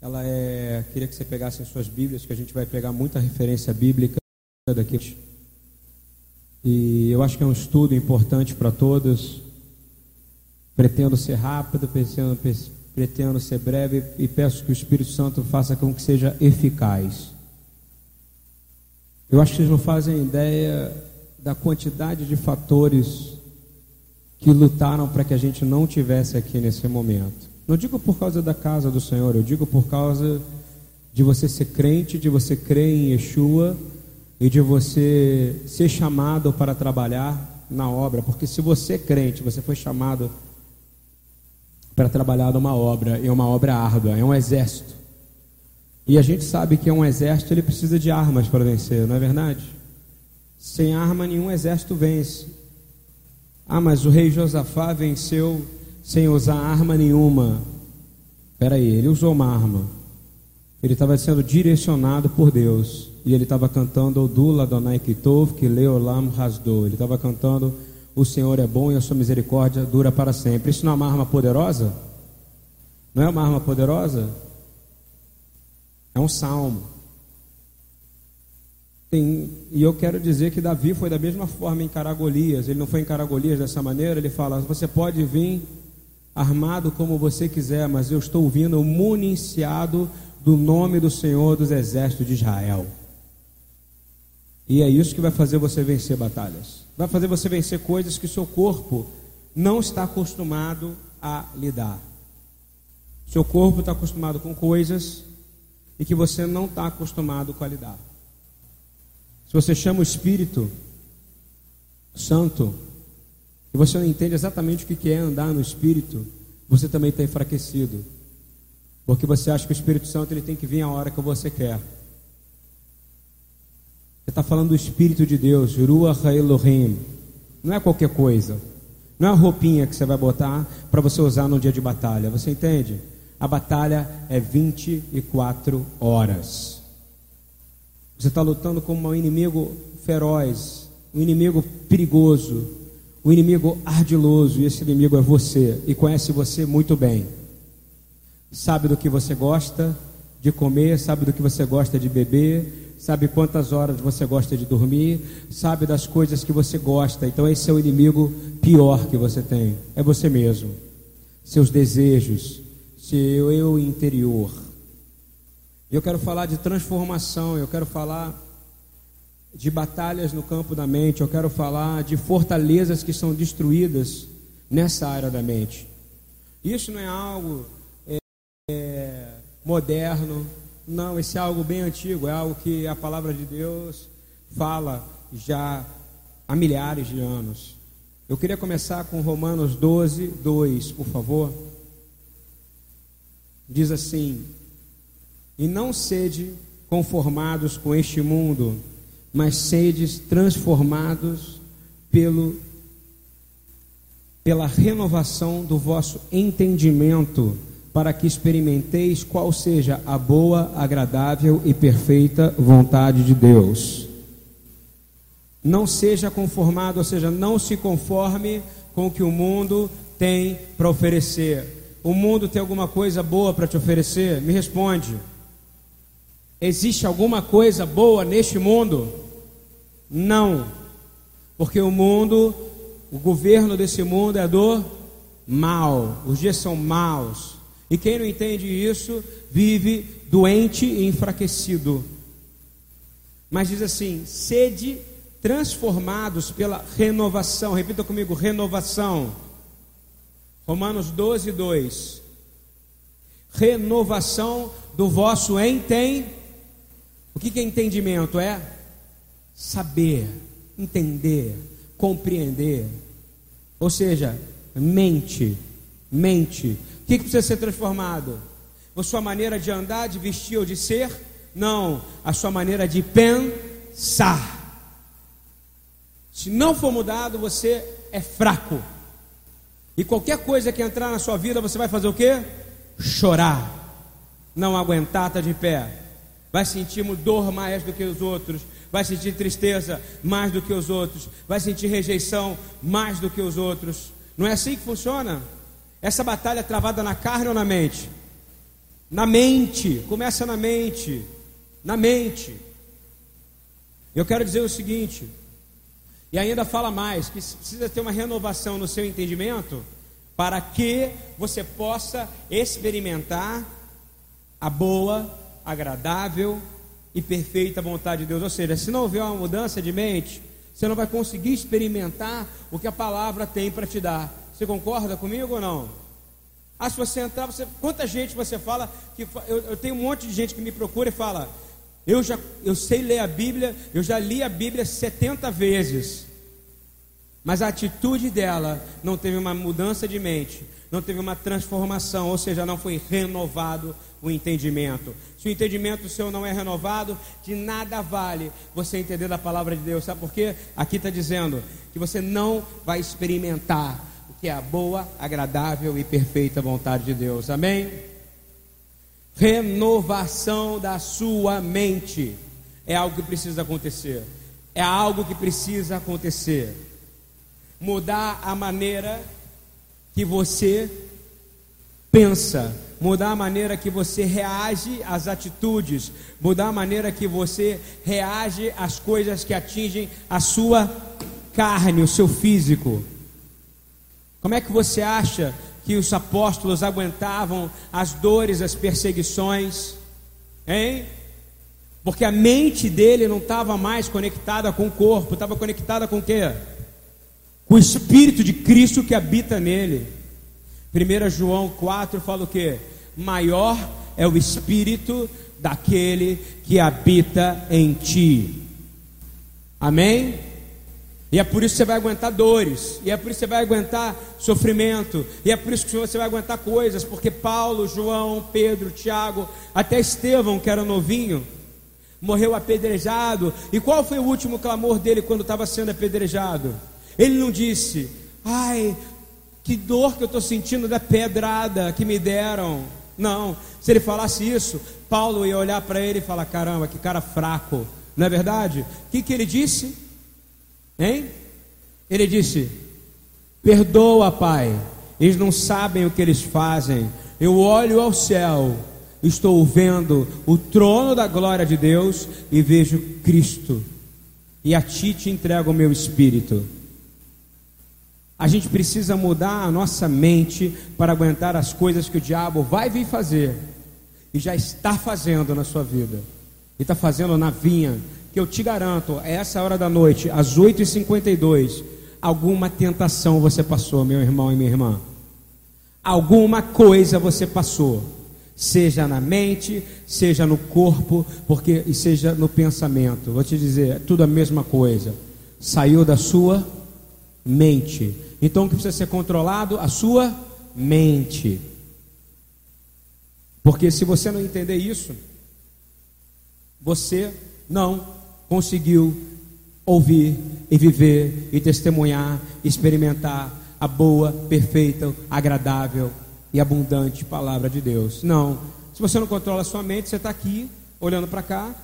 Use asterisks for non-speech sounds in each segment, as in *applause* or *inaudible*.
ela é. Queria que você pegasse as suas Bíblias, que a gente vai pegar muita referência bíblica daqui. E eu acho que é um estudo importante para todos. Pretendo ser rápido, pretendo, pretendo ser breve e peço que o Espírito Santo faça com que seja eficaz. Eu acho que vocês não fazem ideia da quantidade de fatores que lutaram para que a gente não tivesse aqui nesse momento. Não digo por causa da casa do Senhor, eu digo por causa de você ser crente, de você crer em Yeshua e de você ser chamado para trabalhar na obra, porque se você é crente, você foi chamado para trabalhar numa obra, e uma obra árdua, é um exército. E a gente sabe que é um exército, ele precisa de armas para vencer, não é verdade? Sem arma nenhum exército vence. Ah, mas o rei Josafá venceu sem usar arma nenhuma. Espera aí, ele usou uma arma. Ele estava sendo direcionado por Deus. E ele estava cantando Odula Donai Kitov, que Leolam Rasdou. Ele estava cantando O Senhor é bom e a sua misericórdia dura para sempre. Isso não é uma arma poderosa? Não é uma arma poderosa? É um salmo. Tem, e eu quero dizer que Davi foi da mesma forma encarar Golias. Ele não foi encarar Golias dessa maneira. Ele fala: Você pode vir armado como você quiser, mas eu estou vindo municiado do nome do Senhor dos Exércitos de Israel. E é isso que vai fazer você vencer batalhas. Vai fazer você vencer coisas que seu corpo não está acostumado a lidar. Seu corpo está acostumado com coisas e que você não está acostumado com a lidar. Se você chama o Espírito Santo e você não entende exatamente o que é andar no Espírito, você também está enfraquecido. Porque você acha que o Espírito Santo ele tem que vir a hora que você quer. Você está falando do Espírito de Deus, Ruach Elohim. Não é qualquer coisa. Não é a roupinha que você vai botar para você usar no dia de batalha. Você entende? A batalha é 24 horas. Você está lutando com um inimigo feroz, um inimigo perigoso, um inimigo ardiloso, e esse inimigo é você, e conhece você muito bem. Sabe do que você gosta de comer, sabe do que você gosta de beber, sabe quantas horas você gosta de dormir, sabe das coisas que você gosta. Então, esse é o inimigo pior que você tem, é você mesmo, seus desejos, seu eu interior. Eu quero falar de transformação, eu quero falar de batalhas no campo da mente, eu quero falar de fortalezas que são destruídas nessa área da mente. Isso não é algo é, é, moderno, não, isso é algo bem antigo, é algo que a palavra de Deus fala já há milhares de anos. Eu queria começar com Romanos 12, 2, por favor. Diz assim: e não sede conformados com este mundo, mas sedes transformados pelo pela renovação do vosso entendimento, para que experimenteis qual seja a boa, agradável e perfeita vontade de Deus. Não seja conformado, ou seja, não se conforme com o que o mundo tem para oferecer. O mundo tem alguma coisa boa para te oferecer? Me responde. Existe alguma coisa boa neste mundo? Não. Porque o mundo, o governo desse mundo é do mal. Os dias são maus. E quem não entende isso vive doente e enfraquecido. Mas diz assim: sede transformados pela renovação. Repita comigo: renovação. Romanos 12, 2. Renovação do vosso entendimento o que é entendimento? É saber, entender, compreender. Ou seja, mente, mente. O que precisa ser transformado? A sua maneira de andar, de vestir ou de ser? Não, a sua maneira de pensar. Se não for mudado, você é fraco. E qualquer coisa que entrar na sua vida, você vai fazer o quê? Chorar. Não aguentar, tá de pé vai sentir dor mais do que os outros, vai sentir tristeza mais do que os outros, vai sentir rejeição mais do que os outros. Não é assim que funciona? Essa batalha é travada na carne ou na mente? Na mente, começa na mente, na mente. Eu quero dizer o seguinte, e ainda fala mais, que precisa ter uma renovação no seu entendimento para que você possa experimentar a boa, agradável e perfeita vontade de Deus. Ou seja, se não houver uma mudança de mente, você não vai conseguir experimentar o que a palavra tem para te dar. Você concorda comigo ou não? Ah, se você entrar, você, quanta gente você fala que eu, eu tenho um monte de gente que me procura e fala: eu já eu sei ler a Bíblia, eu já li a Bíblia 70 vezes. Mas a atitude dela não teve uma mudança de mente, não teve uma transformação, ou seja, não foi renovado o entendimento. Se o entendimento seu não é renovado, de nada vale você entender da palavra de Deus. Sabe por quê? Aqui está dizendo que você não vai experimentar que é a boa, agradável e perfeita vontade de Deus. Amém? Renovação da sua mente é algo que precisa acontecer. É algo que precisa acontecer. Mudar a maneira que você pensa, mudar a maneira que você reage às atitudes, mudar a maneira que você reage às coisas que atingem a sua carne, o seu físico. Como é que você acha que os apóstolos aguentavam as dores, as perseguições? Hein? Porque a mente dele não estava mais conectada com o corpo, estava conectada com o quê? O Espírito de Cristo que habita nele. 1 João 4 fala o quê? Maior é o Espírito daquele que habita em ti. Amém? E é por isso que você vai aguentar dores, e é por isso que você vai aguentar sofrimento, e é por isso que você vai aguentar coisas, porque Paulo, João, Pedro, Tiago, até Estevão, que era novinho, morreu apedrejado. E qual foi o último clamor dele quando estava sendo apedrejado? Ele não disse: Ai, que dor que eu estou sentindo da pedrada que me deram. Não, se ele falasse isso, Paulo ia olhar para ele e falar: Caramba, que cara fraco, não é verdade? O que, que ele disse? Hein? Ele disse: Perdoa, Pai, eles não sabem o que eles fazem. Eu olho ao céu, estou vendo o trono da glória de Deus e vejo Cristo. E a ti te entrego o meu espírito. A gente precisa mudar a nossa mente para aguentar as coisas que o diabo vai vir fazer e já está fazendo na sua vida. E está fazendo na vinha, que eu te garanto, é essa hora da noite, às 8h52, alguma tentação você passou, meu irmão e minha irmã. Alguma coisa você passou, seja na mente, seja no corpo, porque e seja no pensamento. Vou te dizer, é tudo a mesma coisa. Saiu da sua mente. Então o que precisa ser controlado? A sua mente. Porque se você não entender isso, você não conseguiu ouvir e viver e testemunhar, experimentar a boa, perfeita, agradável e abundante palavra de Deus. Não. Se você não controla a sua mente, você está aqui olhando para cá,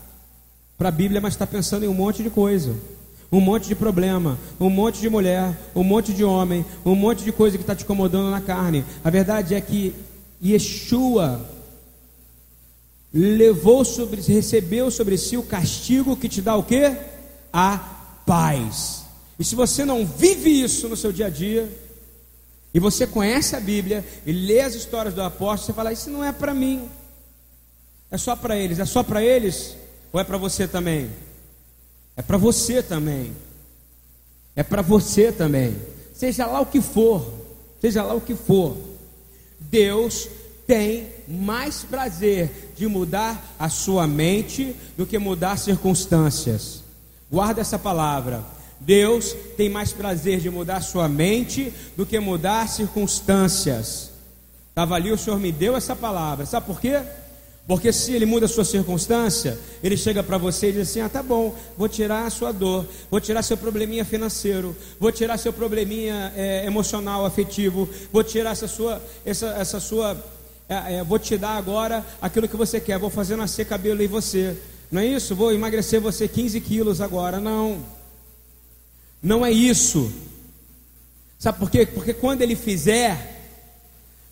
para a Bíblia, mas está pensando em um monte de coisa. Um monte de problema, um monte de mulher, um monte de homem, um monte de coisa que está te incomodando na carne. A verdade é que Yeshua levou sobre, recebeu sobre si o castigo que te dá o que? A paz. E se você não vive isso no seu dia a dia, e você conhece a Bíblia e lê as histórias do apóstolo, você fala: Isso não é para mim, é só para eles. É só para eles ou é para você também? É para você também. É para você também. Seja lá o que for, seja lá o que for, Deus tem mais prazer de mudar a sua mente do que mudar circunstâncias. Guarda essa palavra. Deus tem mais prazer de mudar a sua mente do que mudar circunstâncias. Estava ali, o Senhor me deu essa palavra. Sabe por quê? Porque se ele muda a sua circunstância, ele chega para você e diz assim: Ah, tá bom, vou tirar a sua dor, vou tirar seu probleminha financeiro, vou tirar seu probleminha é, emocional, afetivo, vou tirar essa sua, essa, essa sua é, é, vou te dar agora aquilo que você quer, vou fazer nascer cabelo em você. Não é isso? Vou emagrecer você 15 quilos agora. Não. Não é isso. Sabe por quê? Porque quando ele fizer,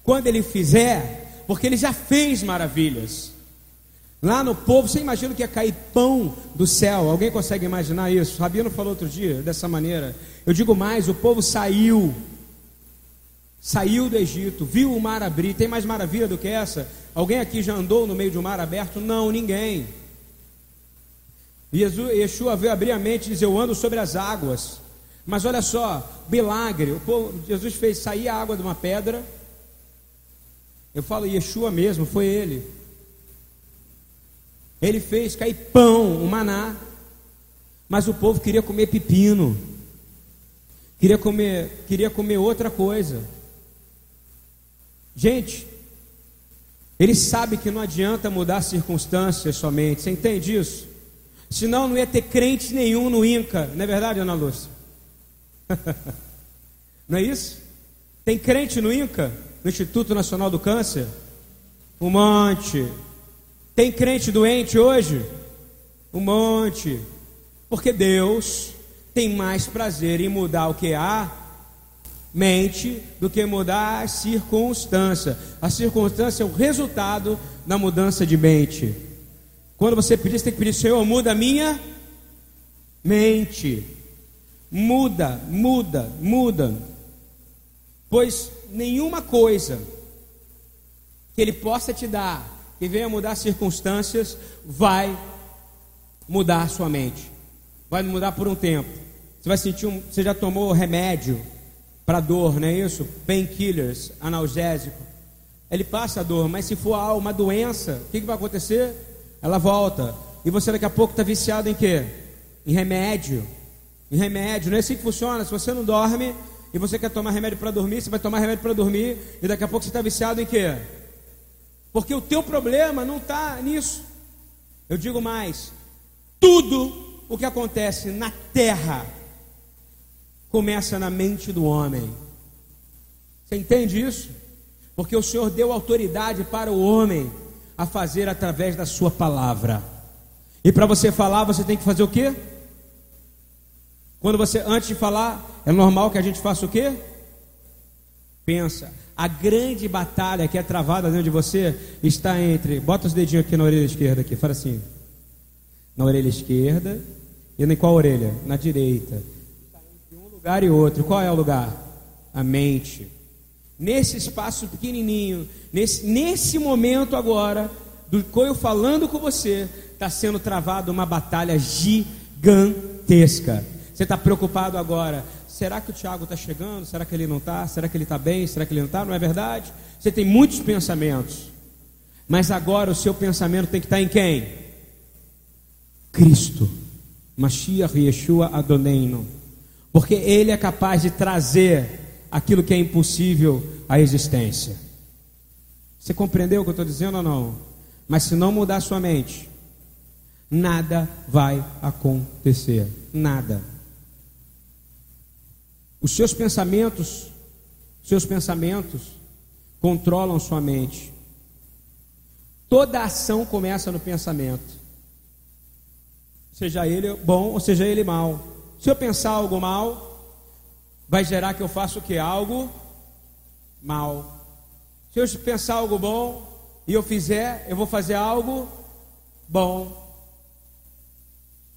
quando ele fizer, porque ele já fez maravilhas. Lá no povo, você imagina que ia cair pão do céu? Alguém consegue imaginar isso? Rabino falou outro dia dessa maneira. Eu digo mais: o povo saiu, saiu do Egito, viu o mar abrir. Tem mais maravilha do que essa? Alguém aqui já andou no meio de um mar aberto? Não, ninguém. Jesus, Yeshua veio abrir a mente e dizer: Eu ando sobre as águas. Mas olha só, milagre. O povo, Jesus fez sair a água de uma pedra. Eu falo Yeshua mesmo, foi ele. Ele fez cair pão, o maná. Mas o povo queria comer pepino. Queria comer, queria comer outra coisa. Gente, ele sabe que não adianta mudar circunstâncias somente. Você entende isso? Senão não ia ter crente nenhum no INCA. Não é verdade, Ana Lúcia? *laughs* não é isso? Tem crente no INCA? No Instituto Nacional do Câncer? Um monte. Tem crente doente hoje? Um monte. Porque Deus tem mais prazer em mudar o que há mente do que mudar a circunstância. A circunstância é o resultado da mudança de mente. Quando você pedir, você tem que pedir, Senhor, muda a minha mente. Muda, muda, muda. Pois nenhuma coisa que Ele possa te dar que venha mudar circunstâncias, vai mudar a sua mente. Vai mudar por um tempo. Você vai sentir um, você já tomou remédio para dor, não é isso? Painkillers, analgésico. Ele passa a dor, mas se for uma doença, o que, que vai acontecer? Ela volta. E você daqui a pouco está viciado em quê? Em remédio. Em remédio. Não é assim que funciona. Se você não dorme e você quer tomar remédio para dormir, você vai tomar remédio para dormir e daqui a pouco você está viciado em quê? Porque o teu problema não está nisso. Eu digo mais: tudo o que acontece na terra começa na mente do homem. Você entende isso? Porque o Senhor deu autoridade para o homem a fazer através da sua palavra. E para você falar, você tem que fazer o quê? Quando você antes de falar, é normal que a gente faça o quê? Pensa. A grande batalha que é travada dentro de você está entre. Bota os dedinhos aqui na orelha esquerda, aqui, fala assim. Na orelha esquerda. E em qual orelha? Na direita. Está entre um lugar e outro. Qual é o lugar? A mente. Nesse espaço pequenininho, nesse, nesse momento agora, do eu falando com você, está sendo travada uma batalha gigantesca. Você está preocupado agora Será que o Tiago está chegando? Será que ele não está? Será que ele está bem? Será que ele não está? Não é verdade? Você tem muitos pensamentos. Mas agora o seu pensamento tem que estar tá em quem? Cristo. Mashiach Yeshua Adoneino. Porque Ele é capaz de trazer aquilo que é impossível à existência. Você compreendeu o que eu estou dizendo ou não? Mas se não mudar sua mente, nada vai acontecer. Nada. Os seus pensamentos, seus pensamentos controlam sua mente. Toda ação começa no pensamento. Seja ele bom ou seja ele mal. Se eu pensar algo mal, vai gerar que eu faça o que? Algo mal. Se eu pensar algo bom e eu fizer, eu vou fazer algo bom.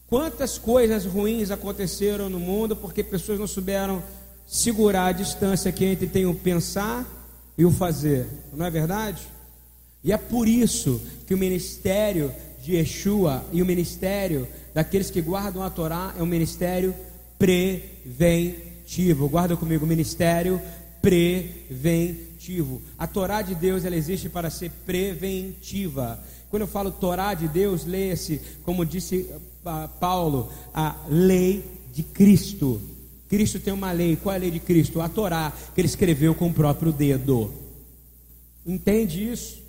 Quantas coisas ruins aconteceram no mundo porque pessoas não souberam segurar a distância que entre tem o pensar e o fazer, não é verdade? E é por isso que o ministério de Yeshua e o ministério daqueles que guardam a Torá é um ministério preventivo. Guarda comigo, ministério preventivo. A Torá de Deus ela existe para ser preventiva. Quando eu falo Torá de Deus, leia-se, como disse Paulo, a lei de Cristo. Cristo tem uma lei. Qual é a lei de Cristo? A Torá, que ele escreveu com o próprio dedo. Entende isso?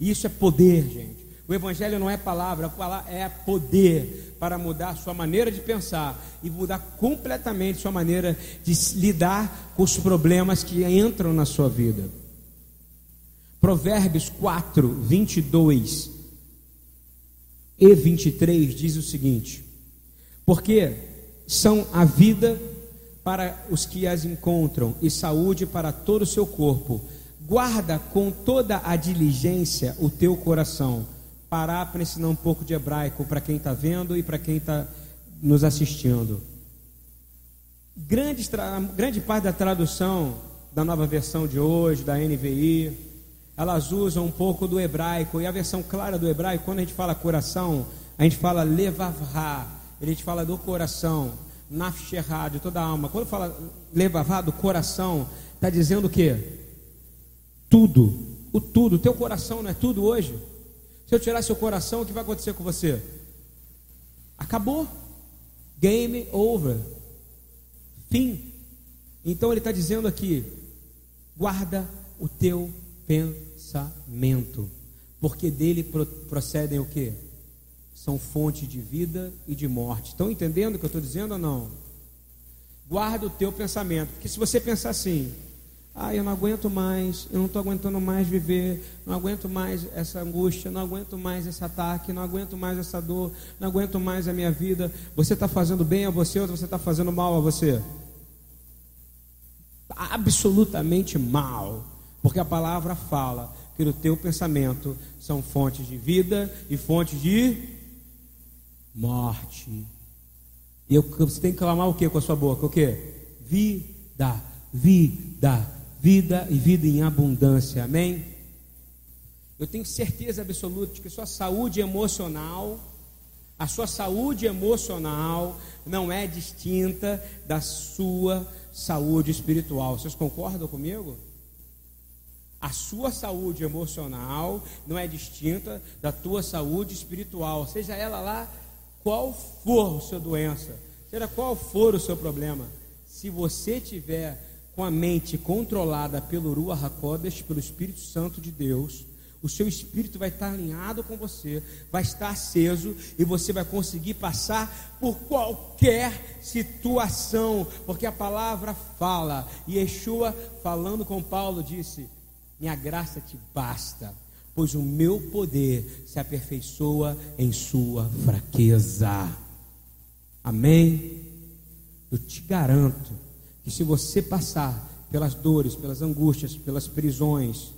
Isso é poder, gente. O Evangelho não é palavra, é poder para mudar sua maneira de pensar e mudar completamente sua maneira de lidar com os problemas que entram na sua vida. Provérbios 4, 22 e 23 diz o seguinte: Porque são a vida para os que as encontram e saúde para todo o seu corpo. Guarda com toda a diligência o teu coração. Parar para ensinar um pouco de hebraico para quem está vendo e para quem está nos assistindo. Grande, grande parte da tradução da nova versão de hoje, da NVI, elas usam um pouco do hebraico. E a versão clara do hebraico, quando a gente fala coração, a gente fala levavra, a gente fala do coração, nafsherá, de toda a alma. Quando fala levavra, do coração, está dizendo o quê? Tudo, o tudo. Teu coração não é tudo hoje? Se eu tirar seu coração, o que vai acontecer com você? Acabou. Game over. Fim. Então ele está dizendo aqui: guarda o teu pensamento, porque dele procedem o que? São fontes de vida e de morte. Estão entendendo o que eu estou dizendo ou não? Guarda o teu pensamento, porque se você pensar assim, ah, eu não aguento mais, eu não estou aguentando mais viver, não aguento mais essa angústia, não aguento mais esse ataque, não aguento mais essa dor, não aguento mais a minha vida. Você está fazendo bem a você ou você está fazendo mal a você? Absolutamente mal, porque a palavra fala que no teu pensamento são fontes de vida e fontes de morte. E eu, você tem que clamar o que com a sua boca? O que? Vida, vida vida e vida em abundância. Amém? Eu tenho certeza absoluta de que sua saúde emocional, a sua saúde emocional não é distinta da sua saúde espiritual. Vocês concordam comigo? A sua saúde emocional não é distinta da tua saúde espiritual, seja ela lá qual for a sua doença, seja qual for o seu problema. Se você tiver com a mente controlada pelo Ruach HaKodesh, pelo Espírito Santo de Deus, o seu espírito vai estar alinhado com você, vai estar aceso e você vai conseguir passar por qualquer situação, porque a palavra fala. E Yeshua, falando com Paulo, disse: Minha graça te basta, pois o meu poder se aperfeiçoa em sua fraqueza. Amém? Eu te garanto que se você passar pelas dores, pelas angústias, pelas prisões,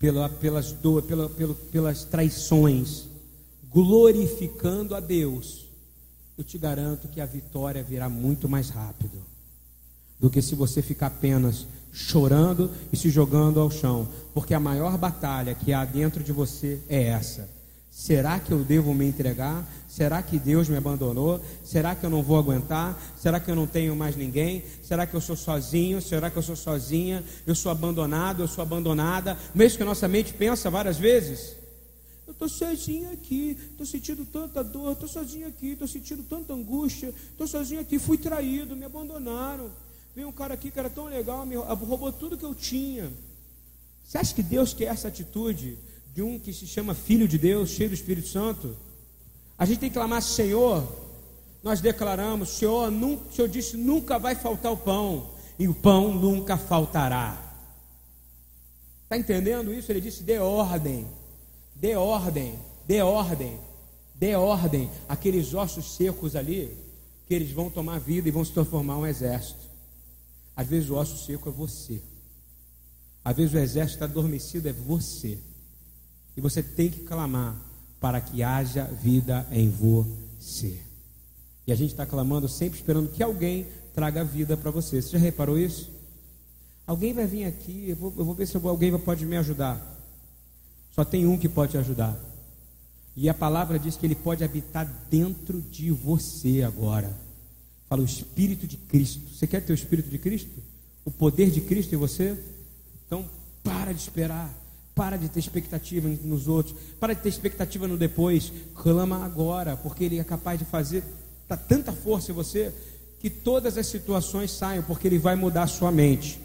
pela, pelas, do, pela, pela, pelas traições, glorificando a Deus, eu te garanto que a vitória virá muito mais rápido do que se você ficar apenas chorando e se jogando ao chão, porque a maior batalha que há dentro de você é essa Será que eu devo me entregar? Será que Deus me abandonou? Será que eu não vou aguentar? Será que eu não tenho mais ninguém? Será que eu sou sozinho? Será que eu sou sozinha? Eu sou abandonado? Eu sou abandonada? Mesmo que a nossa mente pensa várias vezes. Eu estou sozinho aqui, estou sentindo tanta dor, estou sozinho aqui, estou sentindo tanta angústia, estou sozinho aqui, fui traído, me abandonaram. Veio um cara aqui que era tão legal, me roubou tudo que eu tinha. Você acha que Deus quer essa atitude? de um que se chama Filho de Deus, cheio do Espírito Santo. A gente tem que clamar, Senhor, nós declaramos, Senhor, nunca, o Senhor disse, nunca vai faltar o pão, e o pão nunca faltará. Está entendendo isso? Ele disse, dê ordem, dê ordem, dê ordem, dê ordem, aqueles ossos secos ali, que eles vão tomar vida e vão se transformar em um exército. Às vezes o osso seco é você. Às vezes o exército está adormecido é você. E você tem que clamar para que haja vida em você. E a gente está clamando sempre esperando que alguém traga vida para você. Você já reparou isso? Alguém vai vir aqui, eu vou, eu vou ver se alguém pode me ajudar. Só tem um que pode te ajudar. E a palavra diz que ele pode habitar dentro de você agora. Fala o Espírito de Cristo. Você quer ter o Espírito de Cristo? O poder de Cristo em você? Então, para de esperar. Para de ter expectativa nos outros. Para de ter expectativa no depois. Clama agora, porque Ele é capaz de fazer tá tanta força em você que todas as situações saiam, porque Ele vai mudar a sua mente.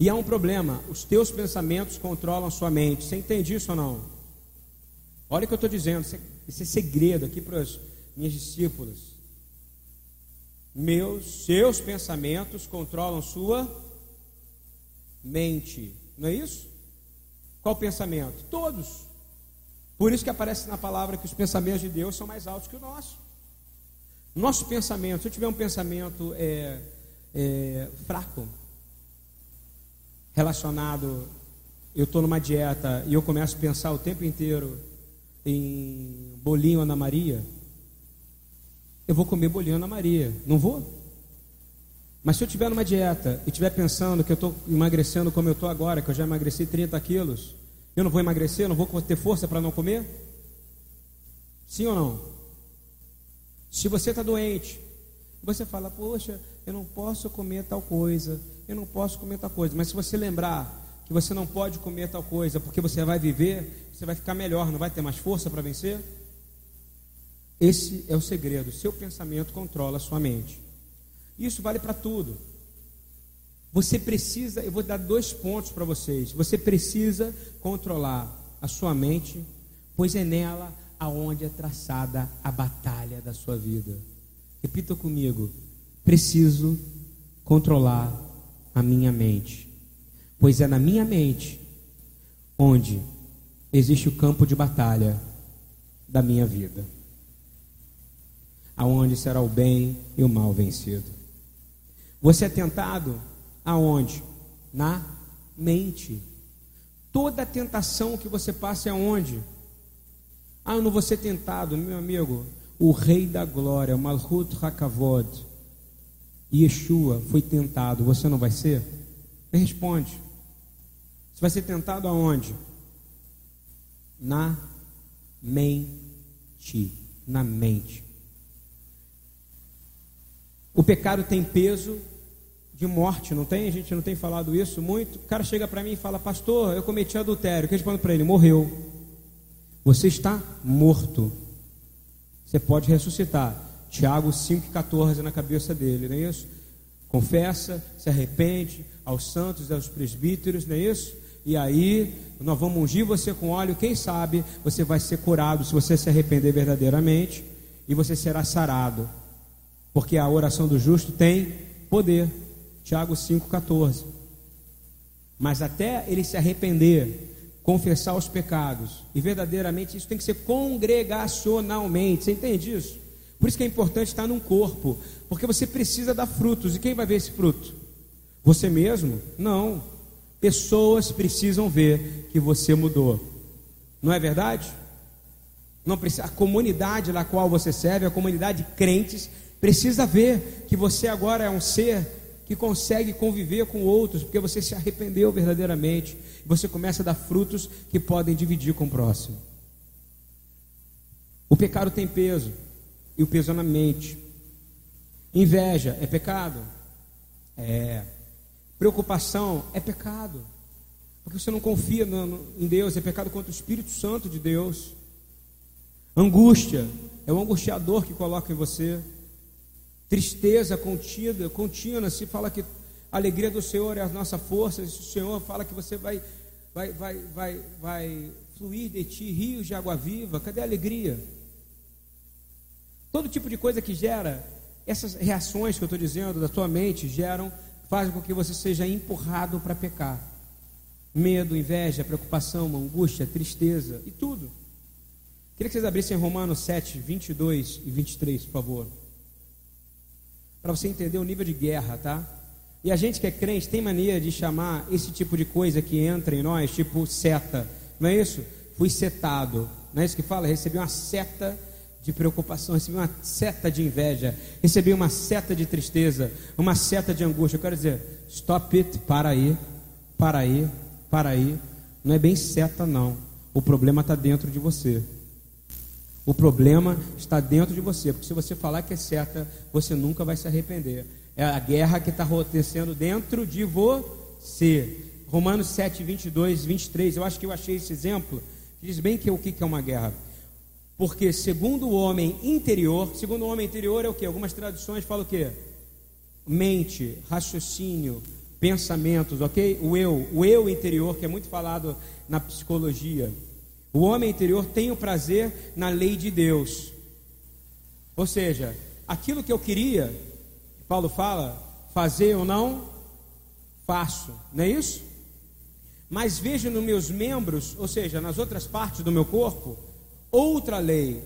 E há um problema: os teus pensamentos controlam a sua mente. Você entende isso ou não? Olha o que eu estou dizendo. Esse é segredo aqui para os minhas discípulas. Meus, seus pensamentos controlam sua mente. Não é isso? Qual pensamento? Todos. Por isso que aparece na palavra que os pensamentos de Deus são mais altos que o nosso. Nosso pensamento, se eu tiver um pensamento é, é, fraco, relacionado, eu estou numa dieta e eu começo a pensar o tempo inteiro em bolinho Ana Maria, eu vou comer bolinho Ana Maria, não vou? Mas se eu estiver numa dieta e estiver pensando que eu estou emagrecendo como eu estou agora, que eu já emagreci 30 quilos, eu não vou emagrecer, eu não vou ter força para não comer? Sim ou não? Se você está doente, você fala, poxa, eu não posso comer tal coisa, eu não posso comer tal coisa. Mas se você lembrar que você não pode comer tal coisa, porque você vai viver, você vai ficar melhor, não vai ter mais força para vencer? Esse é o segredo. Seu pensamento controla a sua mente. Isso vale para tudo. Você precisa, eu vou dar dois pontos para vocês. Você precisa controlar a sua mente, pois é nela aonde é traçada a batalha da sua vida. Repita comigo: preciso controlar a minha mente, pois é na minha mente onde existe o campo de batalha da minha vida, aonde será o bem e o mal vencido. Você é tentado aonde? Na mente. Toda tentação que você passa é aonde? Ah, eu não vou ser tentado, meu amigo. O rei da glória, Malhut Hakavod, Yeshua foi tentado, você não vai ser? Me responde. Você vai ser tentado aonde? Na mente. Na mente. O pecado tem peso de morte, não tem? A gente não tem falado isso muito. O cara chega para mim e fala: Pastor, eu cometi adultério. Eu respondo para ele? Morreu. Você está morto. Você pode ressuscitar. Tiago 5,14 na cabeça dele, não é isso? Confessa, se arrepende aos santos, aos presbíteros, não é isso? E aí, nós vamos ungir você com óleo. Quem sabe você vai ser curado se você se arrepender verdadeiramente e você será sarado porque a oração do justo tem poder. Tiago 5,14. Mas até ele se arrepender, confessar os pecados, e verdadeiramente isso tem que ser congregacionalmente. Você entende isso? Por isso que é importante estar num corpo, porque você precisa dar frutos. E quem vai ver esse fruto? Você mesmo? Não. Pessoas precisam ver que você mudou. Não é verdade? Não precisa, a comunidade na qual você serve, a comunidade de crentes, Precisa ver que você agora é um ser que consegue conviver com outros, porque você se arrependeu verdadeiramente. Você começa a dar frutos que podem dividir com o próximo. O pecado tem peso, e o peso é na mente. Inveja é pecado? É. Preocupação é pecado. Porque você não confia no, no, em Deus, é pecado contra o Espírito Santo de Deus. Angústia é o angustiador que coloca em você tristeza contida, contínua, se fala que a alegria do Senhor é a nossa força, se o Senhor fala que você vai, vai, vai, vai, vai fluir de ti rios de água viva, cadê a alegria? Todo tipo de coisa que gera essas reações que eu estou dizendo da tua mente geram, fazem com que você seja empurrado para pecar. Medo, inveja, preocupação, angústia, tristeza e tudo. Queria que vocês abrissem Romanos 7, 22 e 23, por favor para você entender o nível de guerra, tá? E a gente que é crente tem mania de chamar esse tipo de coisa que entra em nós, tipo seta, não é isso? Fui setado, não é isso que fala? Recebi uma seta de preocupação, recebi uma seta de inveja, recebi uma seta de tristeza, uma seta de angústia. Eu quero dizer, stop it, para aí, para aí, para aí. Não é bem seta, não. O problema está dentro de você. O problema está dentro de você, porque se você falar que é certa, você nunca vai se arrepender. É a guerra que está acontecendo dentro de você. Romanos 7, 22, 23. Eu acho que eu achei esse exemplo. Diz bem que o que é uma guerra. Porque segundo o homem interior, segundo o homem interior é o que? Algumas traduções falam o que? Mente, raciocínio, pensamentos, ok? O eu, o eu interior, que é muito falado na psicologia. O homem interior tem o prazer na lei de Deus. Ou seja, aquilo que eu queria, Paulo fala, fazer ou não, faço, não é isso? Mas vejo nos meus membros, ou seja, nas outras partes do meu corpo, outra lei,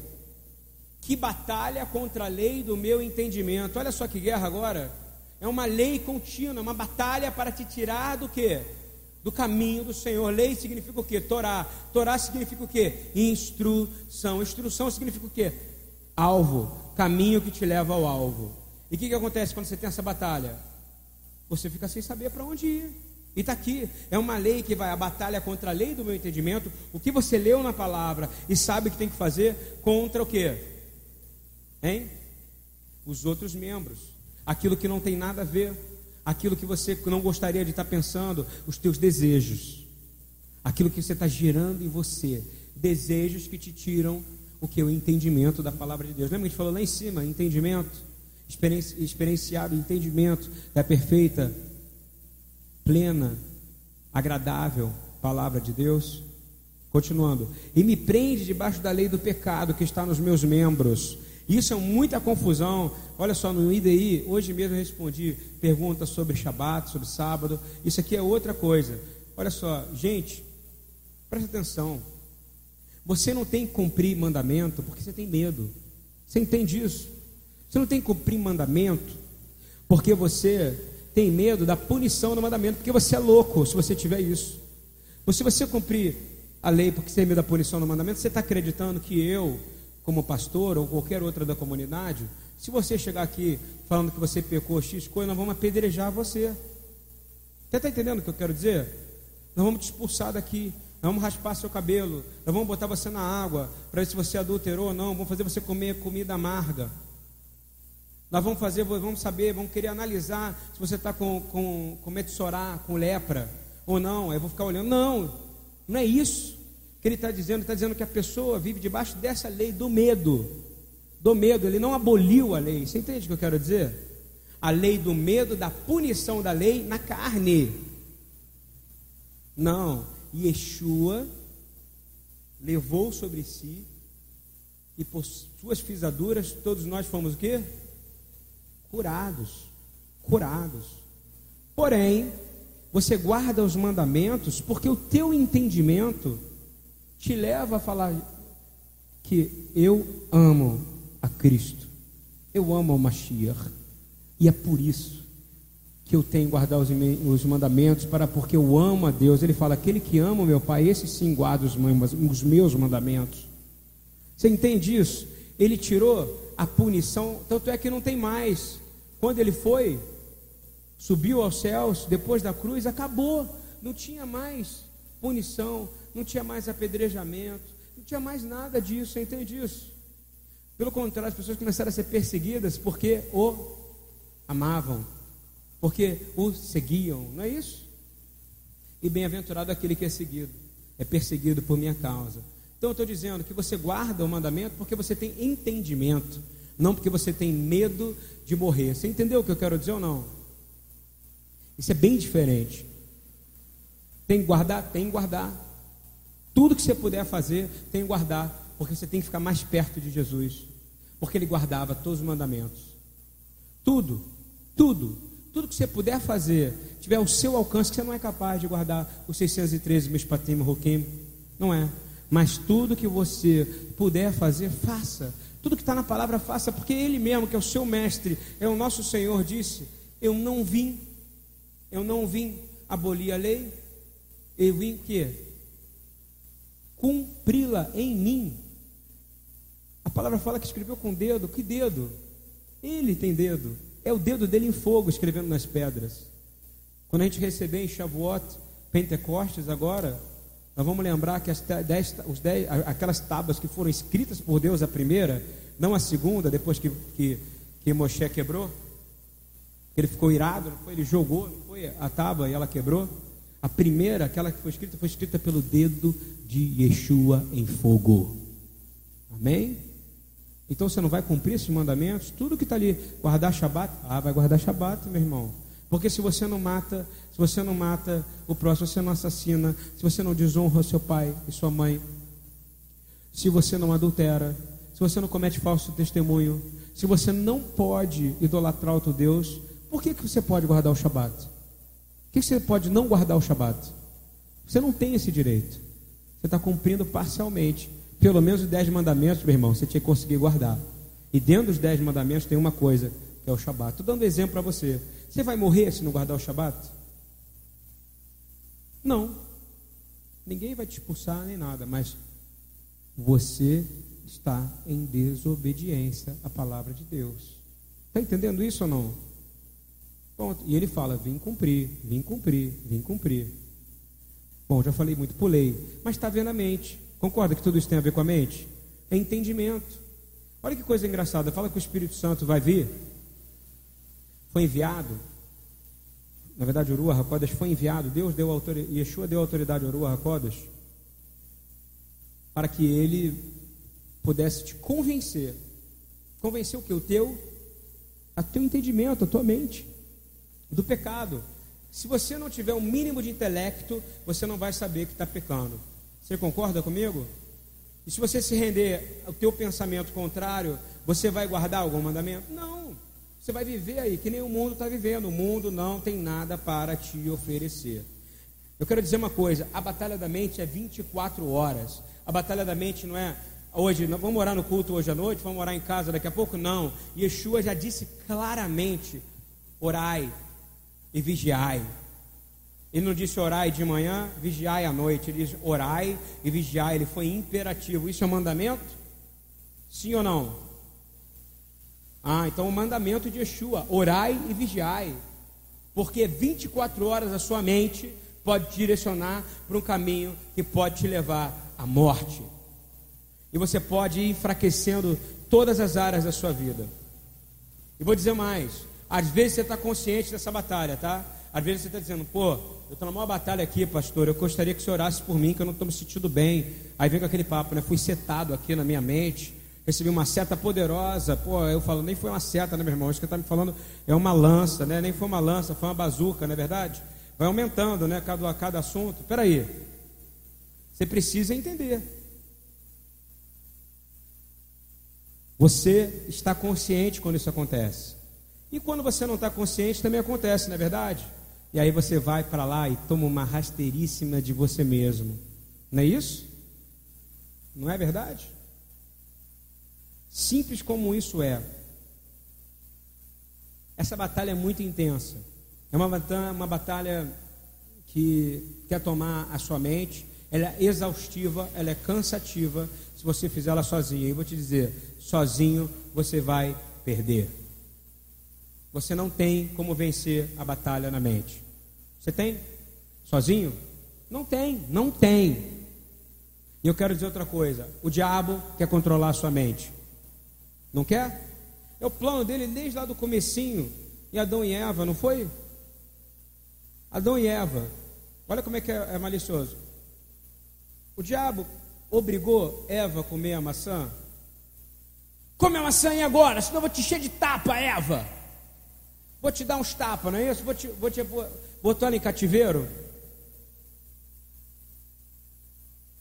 que batalha contra a lei do meu entendimento. Olha só que guerra agora. É uma lei contínua, uma batalha para te tirar do que? Do caminho do Senhor. Lei significa o quê? Torá. Torá significa o quê? Instrução. Instrução significa o quê? Alvo. Caminho que te leva ao alvo. E o que, que acontece quando você tem essa batalha? Você fica sem saber para onde ir. E está aqui, é uma lei que vai a batalha contra a lei do meu entendimento, o que você leu na palavra e sabe que tem que fazer contra o quê? Hein? Os outros membros. Aquilo que não tem nada a ver aquilo que você não gostaria de estar pensando, os teus desejos, aquilo que você está gerando em você, desejos que te tiram o que? O entendimento da palavra de Deus. Lembra que a gente falou lá em cima? Entendimento, experienci, experienciado, entendimento da perfeita, plena, agradável palavra de Deus. Continuando, e me prende debaixo da lei do pecado que está nos meus membros isso é muita confusão. Olha só, no IDI, hoje mesmo eu respondi perguntas sobre Shabat, sobre sábado. Isso aqui é outra coisa. Olha só, gente, presta atenção. Você não tem que cumprir mandamento porque você tem medo. Você entende isso? Você não tem que cumprir mandamento porque você tem medo da punição do mandamento, porque você é louco se você tiver isso. Se você cumprir a lei porque você tem medo da punição do mandamento, você está acreditando que eu como pastor ou qualquer outra da comunidade, se você chegar aqui falando que você pecou X coisa, nós vamos apedrejar você. Você está entendendo o que eu quero dizer? Nós vamos te expulsar daqui, nós vamos raspar seu cabelo, nós vamos botar você na água para ver se você adulterou ou não, vamos fazer você comer comida amarga. Nós vamos fazer, vamos saber, vamos querer analisar se você está com, com, com metsorá, com lepra ou não. Eu vou ficar olhando. Não, não é isso que ele está dizendo? Ele está dizendo que a pessoa vive debaixo dessa lei do medo. Do medo, ele não aboliu a lei. Você entende o que eu quero dizer? A lei do medo, da punição da lei na carne. Não. Yeshua levou sobre si e por suas pisaduras todos nós fomos o quê? Curados. Curados. Porém, você guarda os mandamentos porque o teu entendimento te leva a falar que eu amo a Cristo, eu amo o Mashiach, e é por isso que eu tenho que guardar os, os mandamentos, para porque eu amo a Deus. Ele fala: aquele que ama o meu Pai, esse sim guarda os, os meus mandamentos. Você entende isso? Ele tirou a punição, tanto é que não tem mais. Quando ele foi, subiu aos céus, depois da cruz, acabou, não tinha mais punição, não tinha mais apedrejamento, não tinha mais nada disso, entende isso? Pelo contrário, as pessoas começaram a ser perseguidas porque o amavam, porque o seguiam, não é isso? E bem-aventurado aquele que é seguido, é perseguido por minha causa. Então eu estou dizendo que você guarda o mandamento porque você tem entendimento, não porque você tem medo de morrer. Você entendeu o que eu quero dizer ou não? Isso é bem diferente. Tem que guardar? Tem que guardar. Tudo que você puder fazer, tem que guardar, porque você tem que ficar mais perto de Jesus, porque ele guardava todos os mandamentos. Tudo, tudo, tudo que você puder fazer, tiver ao seu alcance, que você não é capaz de guardar os 613 Mishpatim Roquim, não é. Mas tudo que você puder fazer, faça. Tudo que está na palavra, faça, porque Ele mesmo, que é o seu mestre, é o nosso Senhor, disse: Eu não vim, eu não vim abolir a lei, eu vim o quê? Cumpri-la em mim. A palavra fala que escreveu com dedo. Que dedo? Ele tem dedo. É o dedo dele em fogo escrevendo nas pedras. Quando a gente receber em Shavuot, Pentecostes agora, nós vamos lembrar que as dez, os dez, aquelas tábuas que foram escritas por Deus, a primeira, não a segunda, depois que, que, que Moshe quebrou, ele ficou irado, não foi? ele jogou, não foi a tábua e ela quebrou. A primeira, aquela que foi escrita, foi escrita pelo dedo de Yeshua em fogo. Amém? Então você não vai cumprir esses mandamentos? Tudo que está ali, guardar Shabat, ah, vai guardar Shabat, meu irmão. Porque se você não mata, se você não mata o próximo, se você não assassina, se você não desonra seu pai e sua mãe, se você não adultera, se você não comete falso testemunho, se você não pode idolatrar outro Deus, por que, que você pode guardar o Shabat? Por que você pode não guardar o Shabat? Você não tem esse direito. Você está cumprindo parcialmente. Pelo menos os dez mandamentos, meu irmão, você tinha que conseguir guardar. E dentro dos dez mandamentos tem uma coisa, que é o Shabat. Estou dando exemplo para você. Você vai morrer se não guardar o Shabat? Não. Ninguém vai te expulsar nem nada, mas você está em desobediência à palavra de Deus. Está entendendo isso ou não? Ponto. E ele fala: vim cumprir, vim cumprir, vim cumprir. Bom, já falei muito, pulei. Mas está vendo a mente. Concorda que tudo isso tem a ver com a mente? É entendimento. Olha que coisa engraçada. Fala que o Espírito Santo vai vir. Foi enviado. Na verdade, Urua Hakodas foi enviado. Deus deu autoridade, Yeshua deu autoridade a Urua Hakodas para que ele pudesse te convencer. Convencer o que? O teu, a teu entendimento, a tua mente do pecado. Se você não tiver um mínimo de intelecto, você não vai saber que está pecando. Você concorda comigo? E se você se render ao teu pensamento contrário, você vai guardar algum mandamento? Não. Você vai viver aí, que nem o mundo está vivendo. O mundo não tem nada para te oferecer. Eu quero dizer uma coisa: a batalha da mente é 24 horas. A batalha da mente não é hoje, vamos morar no culto hoje à noite, vamos morar em casa daqui a pouco? Não. Yeshua já disse claramente: orai e vigiai. Ele não disse orai de manhã, vigiai à noite. Ele disse orai e vigiai. Ele foi imperativo. Isso é um mandamento? Sim ou não? Ah, então o mandamento de Yeshua: orai e vigiai. Porque 24 horas a sua mente pode direcionar para um caminho que pode te levar à morte. E você pode ir enfraquecendo todas as áreas da sua vida. E vou dizer mais: às vezes você está consciente dessa batalha, tá? Às vezes você está dizendo, pô, eu estou numa batalha aqui, pastor. Eu gostaria que você orasse por mim, que eu não estou me sentindo bem. Aí vem com aquele papo, né? Fui setado aqui na minha mente, recebi uma seta poderosa. Pô, eu falo, nem foi uma seta, né, meu irmão? Isso que está me falando é uma lança, né? Nem foi uma lança, foi uma bazuca, não é verdade? Vai aumentando, né? Cada, cada assunto. Peraí. Você precisa entender. Você está consciente quando isso acontece. E quando você não está consciente, também acontece, não é verdade? E aí você vai para lá e toma uma rasteiríssima de você mesmo. Não é isso? Não é verdade? Simples como isso é. Essa batalha é muito intensa. É uma batalha, uma batalha que quer tomar a sua mente, ela é exaustiva, ela é cansativa se você fizer ela sozinho. E vou te dizer, sozinho você vai perder. Você não tem como vencer a batalha na mente. Você tem? Sozinho? Não tem, não tem. E eu quero dizer outra coisa: o diabo quer controlar a sua mente. Não quer? É o plano dele desde lá do comecinho. E Adão e Eva, não foi? Adão e Eva. Olha como é que é, é malicioso. O diabo obrigou Eva a comer a maçã. Come a maçã aí agora, senão eu vou te encher de tapa, Eva. Vou te dar uns tapas, não é isso? Vou te, vou te botar em cativeiro.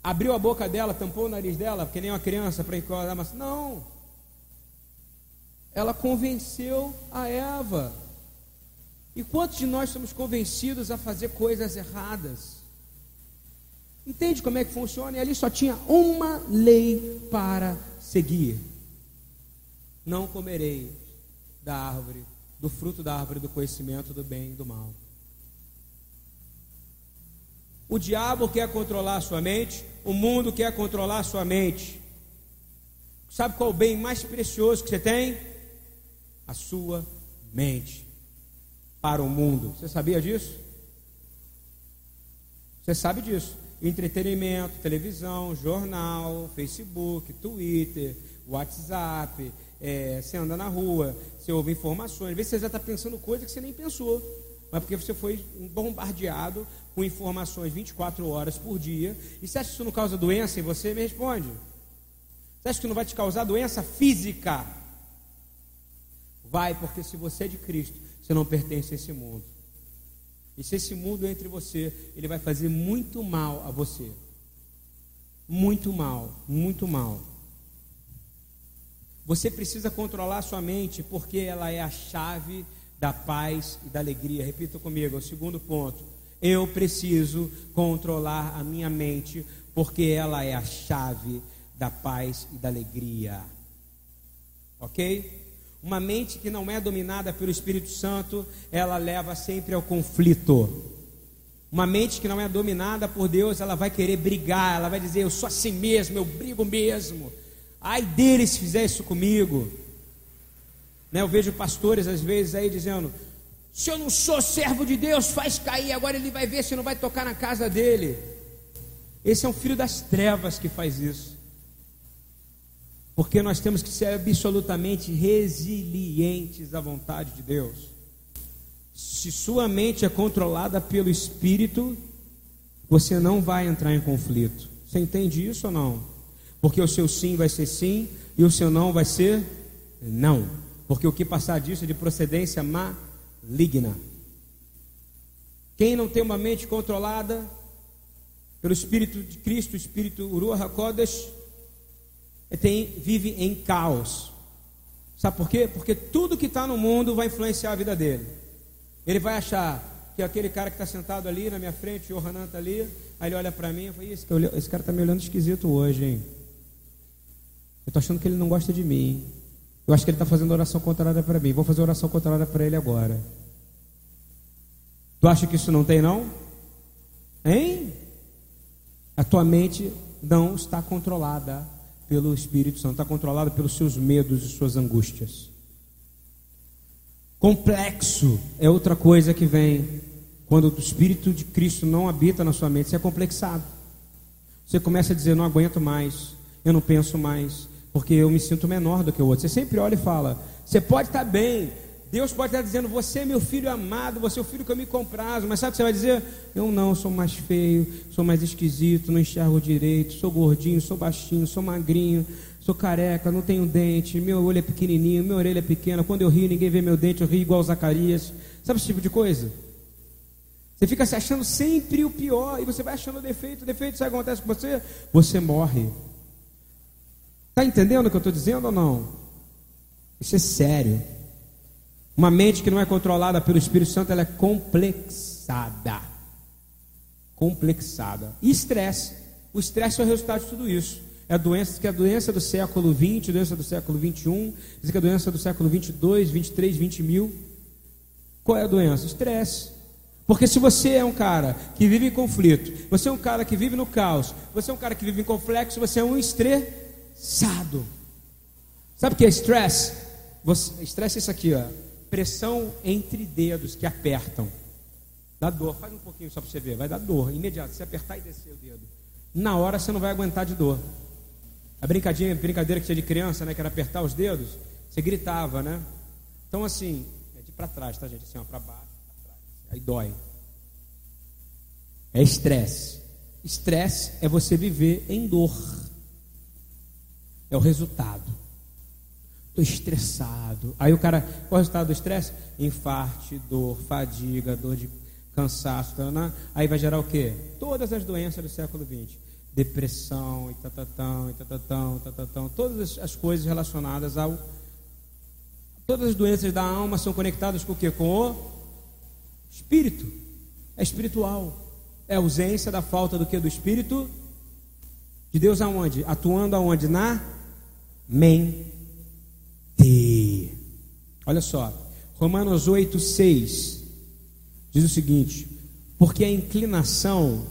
Abriu a boca dela, tampou o nariz dela, porque nem uma criança para encontrar maçã. Não. Ela convenceu a Eva. E quantos de nós somos convencidos a fazer coisas erradas? Entende como é que funciona? E ali só tinha uma lei para seguir: não comerei da árvore, do fruto da árvore do conhecimento do bem e do mal. O diabo quer controlar a sua mente, o mundo quer controlar a sua mente. Sabe qual é o bem mais precioso que você tem? A sua mente para o mundo. Você sabia disso? Você sabe disso. Entretenimento, televisão, jornal, Facebook, Twitter, WhatsApp, é, você anda na rua, você ouve informações, às vezes você já está pensando coisa que você nem pensou, mas porque você foi bombardeado com informações 24 horas por dia, e você acha que isso não causa doença em você? Me responde. Você acha que não vai te causar doença física? Vai, porque se você é de Cristo, você não pertence a esse mundo. E se esse mundo é entre você, ele vai fazer muito mal a você. Muito mal, muito mal. Você precisa controlar sua mente, porque ela é a chave da paz e da alegria. Repita comigo, é o segundo ponto. Eu preciso controlar a minha mente, porque ela é a chave da paz e da alegria. Ok? Uma mente que não é dominada pelo Espírito Santo, ela leva sempre ao conflito. Uma mente que não é dominada por Deus, ela vai querer brigar, ela vai dizer: Eu sou assim mesmo, eu brigo mesmo. Ai dele se fizer isso comigo. Né, eu vejo pastores às vezes aí dizendo: Se eu não sou servo de Deus, faz cair, agora ele vai ver se não vai tocar na casa dele. Esse é um filho das trevas que faz isso. Porque nós temos que ser absolutamente resilientes à vontade de Deus. Se sua mente é controlada pelo espírito, você não vai entrar em conflito. Você entende isso ou não? Porque o seu sim vai ser sim e o seu não vai ser não. Porque o que passar disso é de procedência maligna. Quem não tem uma mente controlada pelo Espírito de Cristo, o Espírito Uruah HaKodesh, tem, vive em caos. Sabe por quê? Porque tudo que está no mundo vai influenciar a vida dele. Ele vai achar que aquele cara que está sentado ali na minha frente, o Hanan está ali, aí ele olha para mim e fala, esse cara está me olhando esquisito hoje, hein? Eu estou achando que ele não gosta de mim. Eu acho que ele está fazendo oração contrária para mim. Vou fazer oração contrária para ele agora. Tu acha que isso não tem, não? Hein? A tua mente não está controlada pelo Espírito Santo, está controlada pelos seus medos e suas angústias. Complexo é outra coisa que vem quando o Espírito de Cristo não habita na sua mente, você é complexado. Você começa a dizer: não aguento mais, eu não penso mais, porque eu me sinto menor do que o outro. Você sempre olha e fala: você pode estar bem, Deus pode estar dizendo: Você é meu filho amado, você é o filho que eu me comprazo. Mas sabe o que você vai dizer? Eu não, sou mais feio, sou mais esquisito, não enxergo direito, sou gordinho, sou baixinho, sou magrinho, sou careca, não tenho dente, meu olho é pequenininho, minha orelha é pequena. Quando eu rio, ninguém vê meu dente, eu rio igual Zacarias. Sabe esse tipo de coisa? Você fica se achando sempre o pior e você vai achando defeito, defeito, sabe o que acontece com você? Você morre. Está entendendo o que eu estou dizendo ou não? Isso é sério. Uma mente que não é controlada pelo Espírito Santo, ela é complexada. Complexada. E estresse. O estresse é o resultado de tudo isso. É a doença que é a doença do século 20, a doença do século 21, diz que é a doença do século 22, 23, 20 mil. Qual é a doença? Estresse. Porque se você é um cara que vive em conflito, você é um cara que vive no caos, você é um cara que vive em complexo, você é um estressado. Sabe o que é estresse? Estresse é isso aqui, ó pressão entre dedos que apertam. Dá dor. Faz um pouquinho só para você ver. Vai dar dor. Imediato. Se apertar e descer o dedo. Na hora você não vai aguentar de dor. A brincadinha, brincadeira que tinha de criança, né? Que era apertar os dedos. Você gritava, né? Então assim, é de para trás, tá gente? Assim, ó, para baixo, para trás. Aí dói. É estresse. Estresse é você viver em dor. É o resultado. Estou estressado. Aí o cara, qual é o resultado do estresse? Infarte, dor, fadiga, dor de cansaço. Tá, né? Aí vai gerar o quê? Todas as doenças do século XX. Depressão, e tatatão, e tatatão, tatatão. Todas as coisas relacionadas ao. Todas as doenças da alma são conectadas com o quê? Com o espírito. É espiritual. É ausência da falta do que? Do espírito de Deus aonde? Atuando aonde? Na mente Olha só, Romanos 8, 6 diz o seguinte: porque a inclinação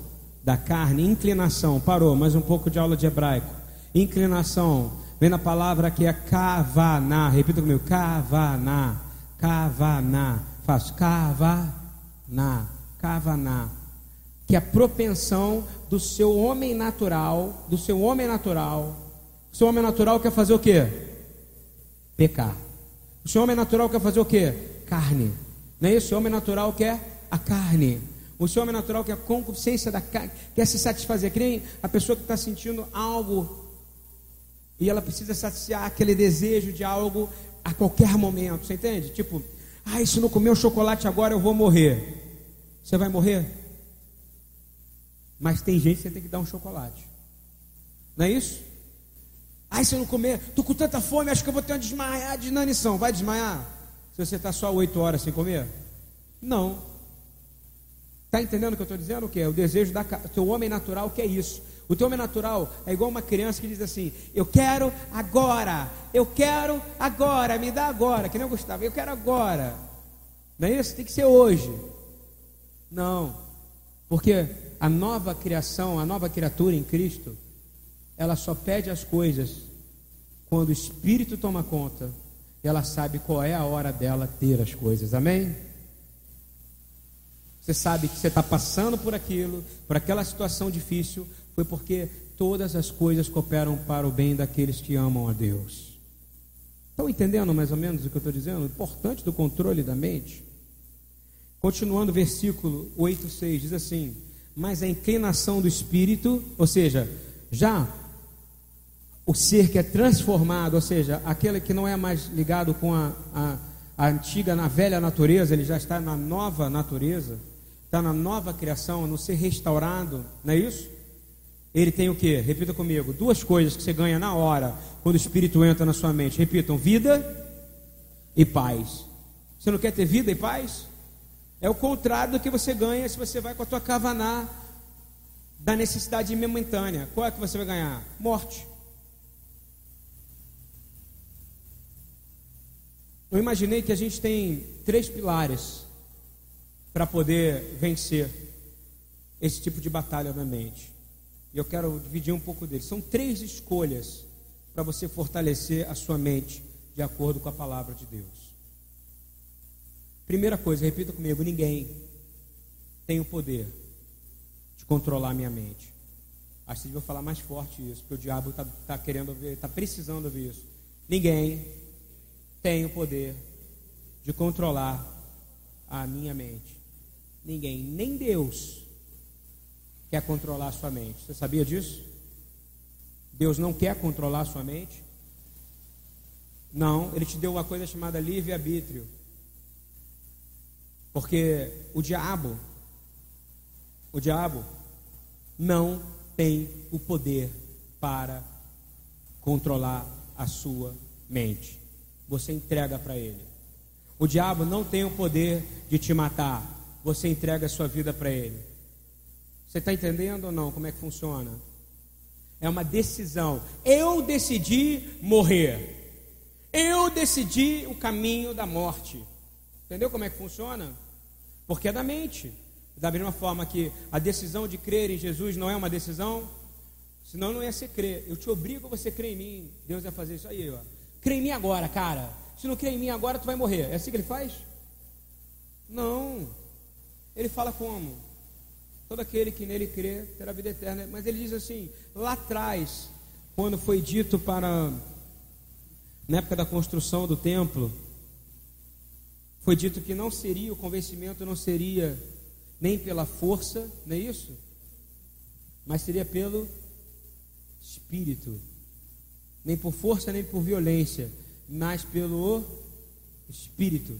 da carne, inclinação, parou, mais um pouco de aula de hebraico. Inclinação, vem na palavra que é kavaná, repita comigo: kavaná, kavaná, faço kavaná, kavaná, que é a propensão do seu homem natural, do seu homem natural. O seu homem natural quer fazer o quê? pecar. O seu homem natural quer fazer o quê? Carne. Não é isso? O homem natural quer a carne. O seu homem natural quer a concupiscência da carne, quer se satisfazer. Que nem a pessoa que está sentindo algo e ela precisa saciar aquele desejo de algo a qualquer momento. Você entende? Tipo, ah, se não comer o chocolate agora eu vou morrer. Você vai morrer? Mas tem gente que você tem que dar um chocolate. Não é isso? Ai, se eu não comer, estou com tanta fome, acho que eu vou ter uma desmaiar de. Vai desmaiar? Se você está só oito horas sem comer? Não. Está entendendo o que eu estou dizendo? O que é? O desejo da teu homem natural que é isso. O teu homem natural é igual uma criança que diz assim: Eu quero agora, eu quero agora, me dá agora. Que nem eu gostava, eu quero agora. Não é isso? Tem que ser hoje. Não. Porque a nova criação, a nova criatura em Cristo, ela só pede as coisas quando o Espírito toma conta, ela sabe qual é a hora dela ter as coisas. Amém? Você sabe que você está passando por aquilo, por aquela situação difícil, foi porque todas as coisas cooperam para o bem daqueles que amam a Deus. Estão entendendo mais ou menos o que eu estou dizendo? O importante do controle da mente. Continuando o versículo 8, 6, diz assim: Mas a inclinação do espírito, ou seja, já o ser que é transformado, ou seja, aquele que não é mais ligado com a, a, a antiga, na velha natureza, ele já está na nova natureza, está na nova criação, no ser restaurado, não é isso? Ele tem o que? Repita comigo: duas coisas que você ganha na hora, quando o Espírito entra na sua mente. Repitam: vida e paz. Você não quer ter vida e paz? É o contrário do que você ganha se você vai com a tua cavaná da necessidade momentânea. Qual é que você vai ganhar? Morte. Eu imaginei que a gente tem três pilares para poder vencer esse tipo de batalha na mente. E eu quero dividir um pouco deles. São três escolhas para você fortalecer a sua mente de acordo com a palavra de Deus. Primeira coisa, repita comigo: ninguém tem o poder de controlar a minha mente. Acho que eu vou falar mais forte isso, porque o diabo está tá querendo ouvir, está precisando ouvir isso. Ninguém tem o poder de controlar a minha mente. Ninguém, nem Deus, quer controlar a sua mente. Você sabia disso? Deus não quer controlar a sua mente? Não, ele te deu uma coisa chamada livre-arbítrio. Porque o diabo, o diabo não tem o poder para controlar a sua mente você entrega para ele. O diabo não tem o poder de te matar, você entrega a sua vida para ele. Você está entendendo ou não como é que funciona? É uma decisão. Eu decidi morrer. Eu decidi o caminho da morte. Entendeu como é que funciona? Porque é da mente. Da mesma forma que a decisão de crer em Jesus não é uma decisão, senão não ia ser crer. Eu te obrigo a você crer em mim. Deus vai fazer isso aí, ó. Crê em mim agora, cara. Se não crê em mim agora, tu vai morrer. É assim que ele faz? Não. Ele fala como? Todo aquele que nele crê terá vida eterna. Mas ele diz assim: lá atrás, quando foi dito para. Na época da construção do templo, foi dito que não seria, o convencimento não seria nem pela força, não é isso? Mas seria pelo Espírito nem por força, nem por violência, mas pelo Espírito.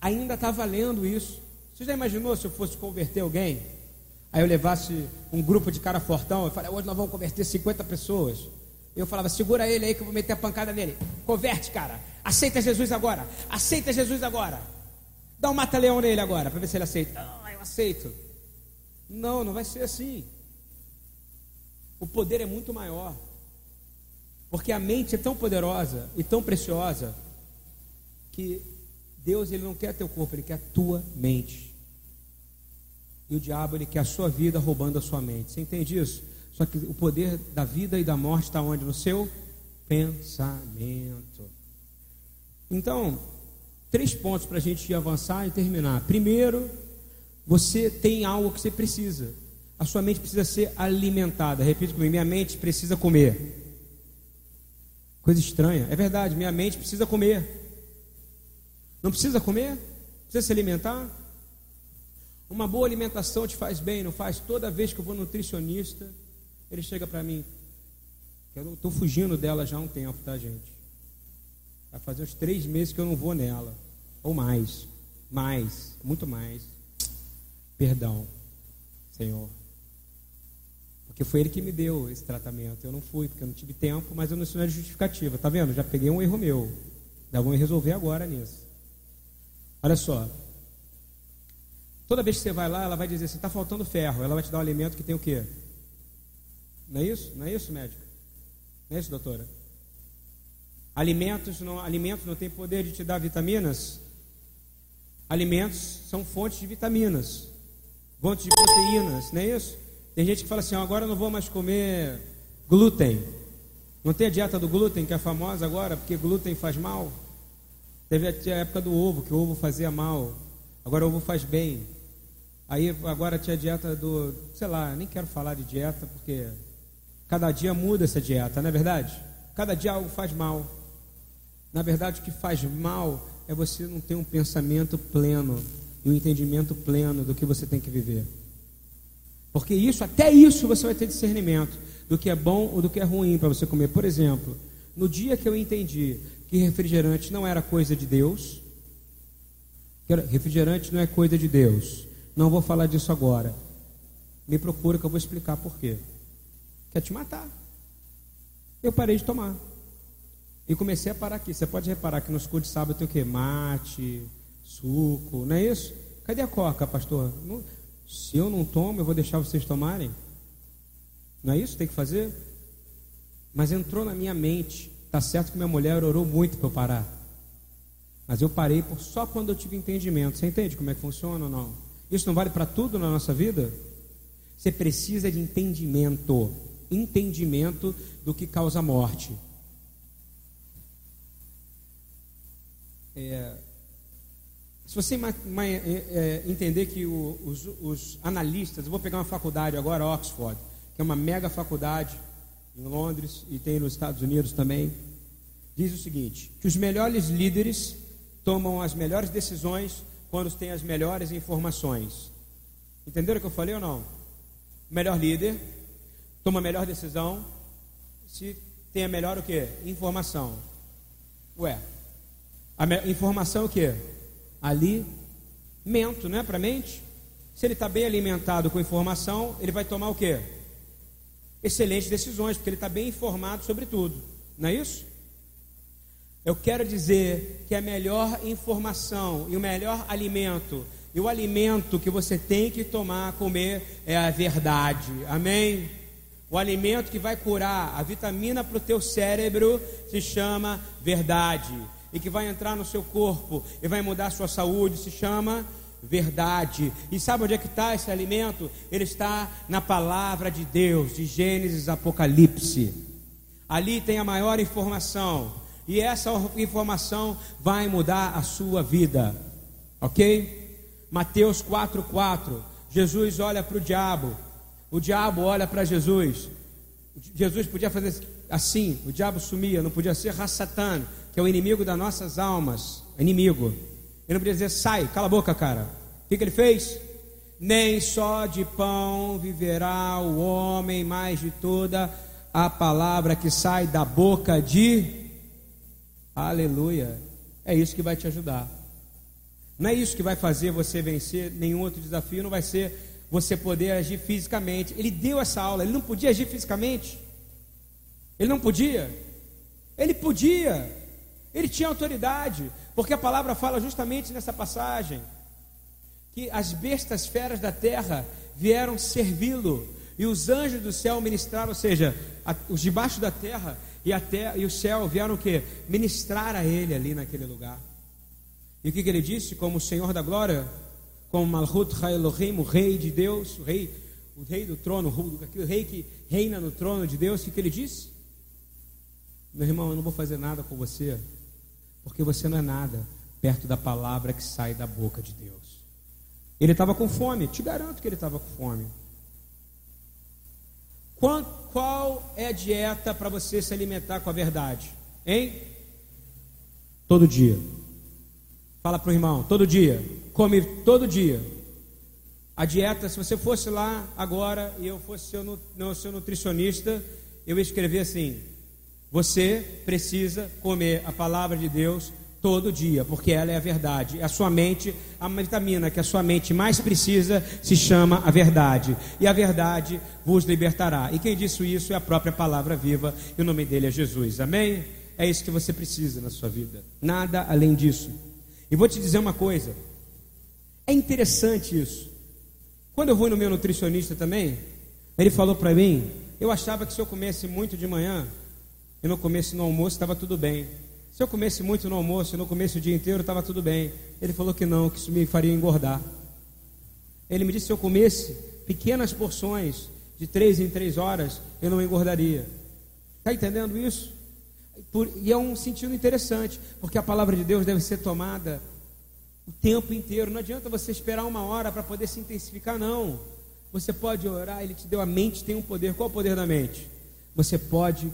Ainda está valendo isso. Você já imaginou se eu fosse converter alguém? Aí eu levasse um grupo de cara fortão, eu falei, hoje nós vamos converter 50 pessoas. Eu falava, segura ele aí que eu vou meter a pancada nele. Converte, cara. Aceita Jesus agora. Aceita Jesus agora. Dá um mata-leão nele agora, para ver se ele aceita. Ah, eu aceito. Não, não vai ser assim. O poder é muito maior. Porque a mente é tão poderosa e tão preciosa que Deus ele não quer teu corpo, ele quer a tua mente. E o diabo ele quer a sua vida roubando a sua mente. Você entende isso? Só que o poder da vida e da morte está onde? No seu pensamento. Então, três pontos para a gente avançar e terminar. Primeiro, você tem algo que você precisa. A sua mente precisa ser alimentada. Repito comigo: minha mente precisa comer. Coisa estranha. É verdade, minha mente precisa comer. Não precisa comer? Precisa se alimentar? Uma boa alimentação te faz bem, não faz? Toda vez que eu vou nutricionista, ele chega para mim. Eu estou fugindo dela já há um tempo, tá, gente? Vai fazer uns três meses que eu não vou nela. Ou mais. Mais. Muito mais. Perdão, Senhor. Porque foi ele que me deu esse tratamento. Eu não fui, porque eu não tive tempo, mas eu não é justificativa. Tá vendo? Já peguei um erro meu. Já vamos resolver agora nisso. Olha só. Toda vez que você vai lá, ela vai dizer assim, está faltando ferro. Ela vai te dar um alimento que tem o quê? Não é isso? Não é isso, médico? Não é isso, doutora? Alimentos não, alimentos não têm poder de te dar vitaminas? Alimentos são fontes de vitaminas. fontes de proteínas, não é isso? Tem gente que fala assim: agora eu não vou mais comer glúten. Não tem a dieta do glúten que é famosa agora, porque glúten faz mal. Teve a época do ovo, que o ovo fazia mal. Agora o ovo faz bem. Aí agora tinha a dieta do, sei lá, nem quero falar de dieta, porque cada dia muda essa dieta, não é verdade? Cada dia algo faz mal. Na verdade, o que faz mal é você não ter um pensamento pleno e um entendimento pleno do que você tem que viver. Porque isso, até isso, você vai ter discernimento do que é bom ou do que é ruim para você comer. Por exemplo, no dia que eu entendi que refrigerante não era coisa de Deus, refrigerante não é coisa de Deus, não vou falar disso agora. Me procura que eu vou explicar por quê. Quer te matar. Eu parei de tomar. E comecei a parar aqui. Você pode reparar que nos cultos de sábado tem o quê? Mate, suco, não é isso? Cadê a coca, pastor? Não, se eu não tomo, eu vou deixar vocês tomarem? Não é isso que tem que fazer? Mas entrou na minha mente. Tá certo que minha mulher orou muito para eu parar. Mas eu parei por só quando eu tive entendimento. Você entende como é que funciona ou não? Isso não vale para tudo na nossa vida? Você precisa de entendimento. Entendimento do que causa morte. É, se você é, é, entender que os, os, analistas, vou pegar uma faculdade agora, Oxford, que é uma mega faculdade em Londres e tem nos Estados Unidos também, diz o seguinte: que os melhores líderes tomam as melhores decisões quando têm as melhores informações. Entenderam o que eu falei ou não? O melhor líder toma a melhor decisão se tem a melhor o que? Informação. Ué, a informação é o que? Alimento, não é para a mente? Se ele está bem alimentado com informação, ele vai tomar o que? Excelentes decisões, porque ele está bem informado sobre tudo. Não é isso? Eu quero dizer que a melhor informação e o melhor alimento, e o alimento que você tem que tomar, comer, é a verdade. Amém? O alimento que vai curar a vitamina para o teu cérebro se chama verdade e que vai entrar no seu corpo e vai mudar a sua saúde, se chama verdade. E sabe onde é que está esse alimento? Ele está na palavra de Deus, de Gênesis Apocalipse. Ali tem a maior informação. E essa informação vai mudar a sua vida. Ok? Mateus 4,4. Jesus olha para o diabo. O diabo olha para Jesus. Jesus podia fazer assim, o diabo sumia, não podia ser Rassatan que é o inimigo das nossas almas, inimigo. Ele não podia dizer, sai, cala a boca, cara. O que, que ele fez? Nem só de pão viverá o homem, mas de toda a palavra que sai da boca de. Aleluia. É isso que vai te ajudar. Não é isso que vai fazer você vencer nenhum outro desafio, não vai ser você poder agir fisicamente. Ele deu essa aula, ele não podia agir fisicamente. Ele não podia. Ele podia. Ele tinha autoridade, porque a palavra fala justamente nessa passagem que as bestas feras da terra vieram servi-lo e os anjos do céu ministraram, ou seja, a, os debaixo da terra e a e o céu vieram o que ministrar a ele ali naquele lugar. E o que, que ele disse? Como o Senhor da glória, como Malhut Elohim, o rei de Deus, o rei, o rei do trono, o rei que reina no trono de Deus, o que, que ele disse? Meu irmão, eu não vou fazer nada com você porque você não é nada perto da palavra que sai da boca de Deus. Ele estava com fome, te garanto que ele estava com fome. Qual, qual é a dieta para você se alimentar com a verdade? Hein? Todo dia. Fala para o irmão, todo dia. Come todo dia. A dieta, se você fosse lá agora e eu fosse seu, seu nutricionista, eu ia escrever assim: você precisa comer a palavra de Deus todo dia, porque ela é a verdade. A sua mente, a vitamina que a sua mente mais precisa se chama a verdade. E a verdade vos libertará. E quem disse isso é a própria palavra viva, e o nome dele é Jesus. Amém? É isso que você precisa na sua vida. Nada além disso. E vou te dizer uma coisa. É interessante isso. Quando eu vou no meu nutricionista também, ele falou para mim, eu achava que se eu comesse muito de manhã, e não comesse no almoço, estava tudo bem. Se eu comesse muito no almoço e não comesse o dia inteiro, estava tudo bem. Ele falou que não, que isso me faria engordar. Ele me disse: se eu comesse pequenas porções de três em três horas, eu não engordaria. Está entendendo isso? Por, e é um sentido interessante, porque a palavra de Deus deve ser tomada o tempo inteiro. Não adianta você esperar uma hora para poder se intensificar, não. Você pode orar, Ele te deu a mente, tem um poder. Qual o poder da mente? Você pode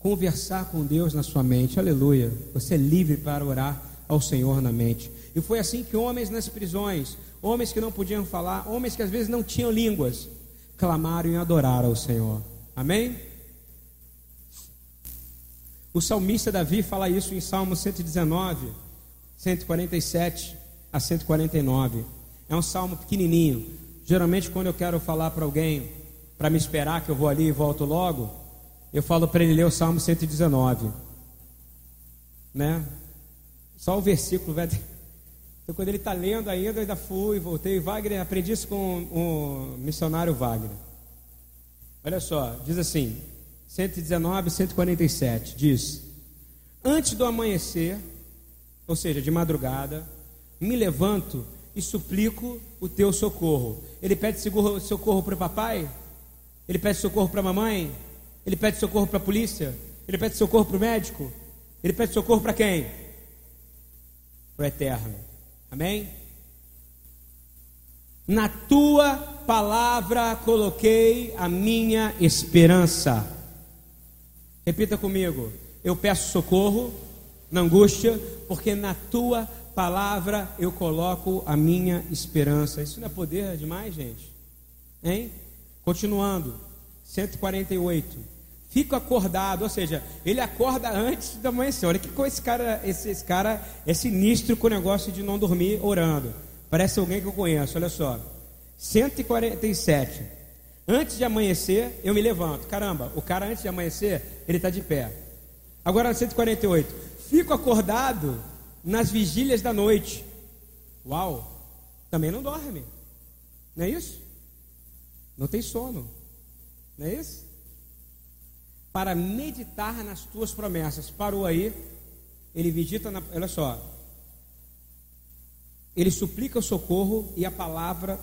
conversar com Deus na sua mente. Aleluia. Você é livre para orar ao Senhor na mente. E foi assim que homens nas prisões, homens que não podiam falar, homens que às vezes não tinham línguas, clamaram e adoraram ao Senhor. Amém? O salmista Davi fala isso em Salmo 119, 147 a 149. É um salmo pequenininho. Geralmente, quando eu quero falar para alguém para me esperar que eu vou ali e volto logo, eu falo para ele ler o Salmo 119. Né? Só o versículo, velho. Então, quando ele está lendo ainda, eu ainda fui, voltei. Wagner, aprendi isso com o missionário Wagner. Olha só, diz assim: 119, 147. Diz: Antes do amanhecer, ou seja, de madrugada, me levanto e suplico o teu socorro. Ele pede socorro para o papai? Ele pede socorro para a mamãe? Ele pede socorro para a polícia? Ele pede socorro para o médico? Ele pede socorro para quem? Para o eterno. Amém? Na tua palavra coloquei a minha esperança. Repita comigo. Eu peço socorro na angústia, porque na tua palavra eu coloco a minha esperança. Isso não é poder demais, gente? Hein? Continuando, 148. Fico acordado, ou seja, ele acorda antes da amanhecer. Olha que coisa esse cara, esse, esse cara é sinistro com o negócio de não dormir orando. Parece alguém que eu conheço, olha só. 147. Antes de amanhecer, eu me levanto. Caramba, o cara antes de amanhecer, ele está de pé. Agora 148. Fico acordado nas vigílias da noite. Uau! Também não dorme. Não é isso? Não tem sono. Não é isso? Para meditar nas tuas promessas. Parou aí. Ele medita na. Olha só. Ele suplica o socorro e a palavra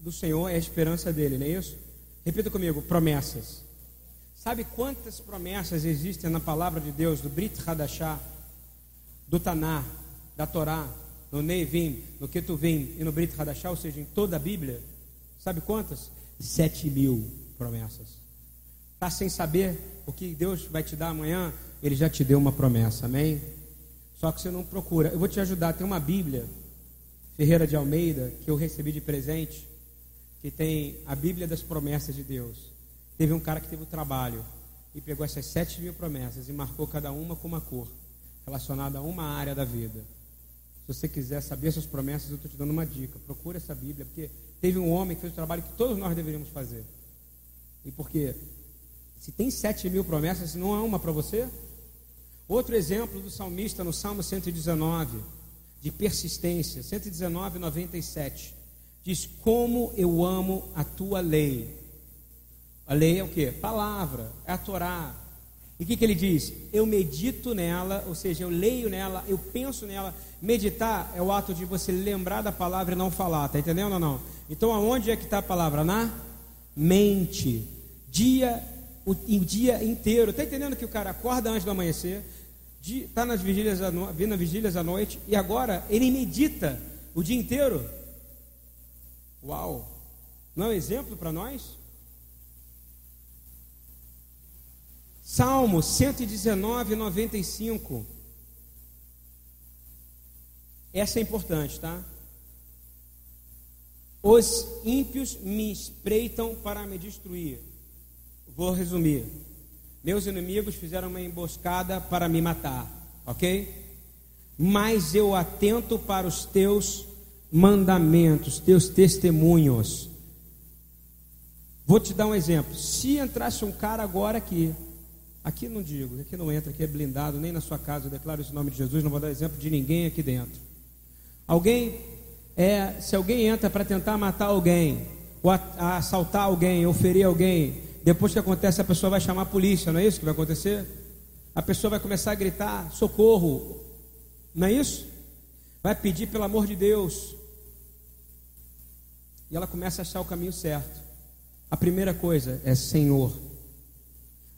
do Senhor é a esperança dele, não é isso? Repita comigo: promessas. Sabe quantas promessas existem na palavra de Deus, do Brit Hadashah? do Taná, da Torá, no Neivim, no Ketuvim e no Brit Hadashah, ou seja, em toda a Bíblia, sabe quantas? Sete mil promessas. Está sem saber o que Deus vai te dar amanhã? Ele já te deu uma promessa, amém? Só que você não procura. Eu vou te ajudar. Tem uma Bíblia, Ferreira de Almeida, que eu recebi de presente, que tem a Bíblia das promessas de Deus. Teve um cara que teve o trabalho e pegou essas sete mil promessas e marcou cada uma com uma cor relacionada a uma área da vida. Se você quiser saber suas promessas, eu estou te dando uma dica. Procure essa Bíblia, porque teve um homem que fez o trabalho que todos nós deveríamos fazer. E porque se tem sete mil promessas, não há uma para você? Outro exemplo do salmista no Salmo 119, de persistência, 119, 97. Diz: Como eu amo a tua lei. A lei é o que? Palavra, é a Torá, e o que, que ele diz? Eu medito nela, ou seja, eu leio nela, eu penso nela. Meditar é o ato de você lembrar da palavra e não falar, tá entendendo ou não? Então, aonde é que está a palavra? Na mente. Dia, o, o dia inteiro. Tá entendendo que o cara acorda antes do amanhecer, está nas vigílias, vindo nas vigílias à noite, e agora ele medita o dia inteiro? Uau! Não é um exemplo para nós? Salmo 119, 95. Essa é importante, tá? Os ímpios me espreitam para me destruir. Vou resumir. Meus inimigos fizeram uma emboscada para me matar, ok? Mas eu atento para os teus mandamentos, teus testemunhos. Vou te dar um exemplo. Se entrasse um cara agora aqui, Aqui não digo, aqui não entra, aqui é blindado, nem na sua casa, eu declaro esse nome de Jesus, não vou dar exemplo de ninguém aqui dentro. Alguém, é, se alguém entra para tentar matar alguém, ou assaltar alguém, ou ferir alguém, depois que acontece, a pessoa vai chamar a polícia, não é isso que vai acontecer? A pessoa vai começar a gritar: socorro, não é isso? Vai pedir pelo amor de Deus. E ela começa a achar o caminho certo. A primeira coisa é Senhor.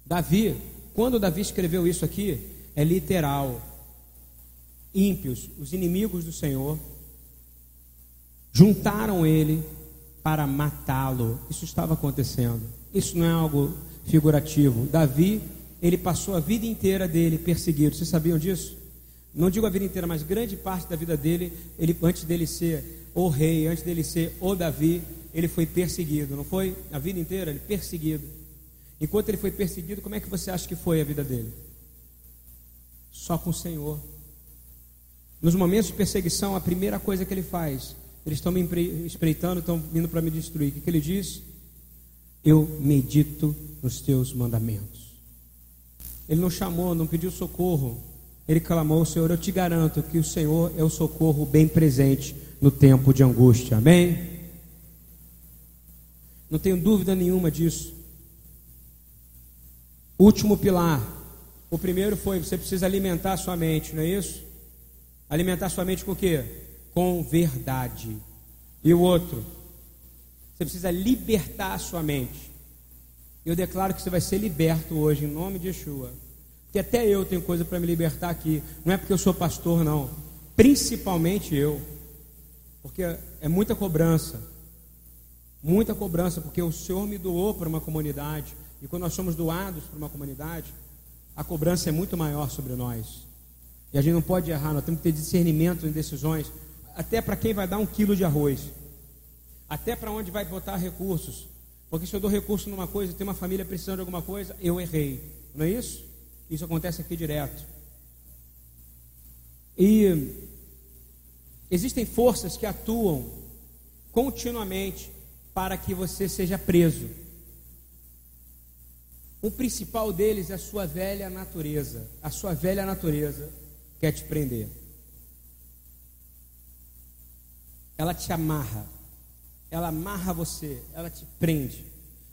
Davi, quando Davi escreveu isso aqui, é literal. Ímpios, os inimigos do Senhor, juntaram ele para matá-lo. Isso estava acontecendo. Isso não é algo figurativo. Davi, ele passou a vida inteira dele perseguido. Vocês sabiam disso? Não digo a vida inteira, mas grande parte da vida dele, ele antes dele ser o rei, antes dele ser o Davi, ele foi perseguido, não foi? A vida inteira ele perseguido. Enquanto ele foi perseguido, como é que você acha que foi a vida dele? Só com o Senhor. Nos momentos de perseguição, a primeira coisa que ele faz, eles estão me espreitando, estão vindo para me destruir. O que, que ele diz? Eu medito nos teus mandamentos. Ele não chamou, não pediu socorro. Ele clamou: Senhor, eu te garanto que o Senhor é o socorro bem presente no tempo de angústia. Amém? Não tenho dúvida nenhuma disso. Último pilar. O primeiro foi: você precisa alimentar sua mente, não é isso? Alimentar sua mente com o quê? Com verdade. E o outro? Você precisa libertar a sua mente. Eu declaro que você vai ser liberto hoje, em nome de Yeshua. Porque até eu tenho coisa para me libertar aqui. Não é porque eu sou pastor, não. Principalmente eu. Porque é muita cobrança. Muita cobrança, porque o Senhor me doou para uma comunidade. E quando nós somos doados para uma comunidade, a cobrança é muito maior sobre nós. E a gente não pode errar, nós temos que ter discernimento em decisões, até para quem vai dar um quilo de arroz, até para onde vai botar recursos. Porque se eu dou recurso numa coisa tem uma família precisando de alguma coisa, eu errei. Não é isso? Isso acontece aqui direto. E existem forças que atuam continuamente para que você seja preso. O principal deles é a sua velha natureza. A sua velha natureza quer te prender. Ela te amarra. Ela amarra você, ela te prende.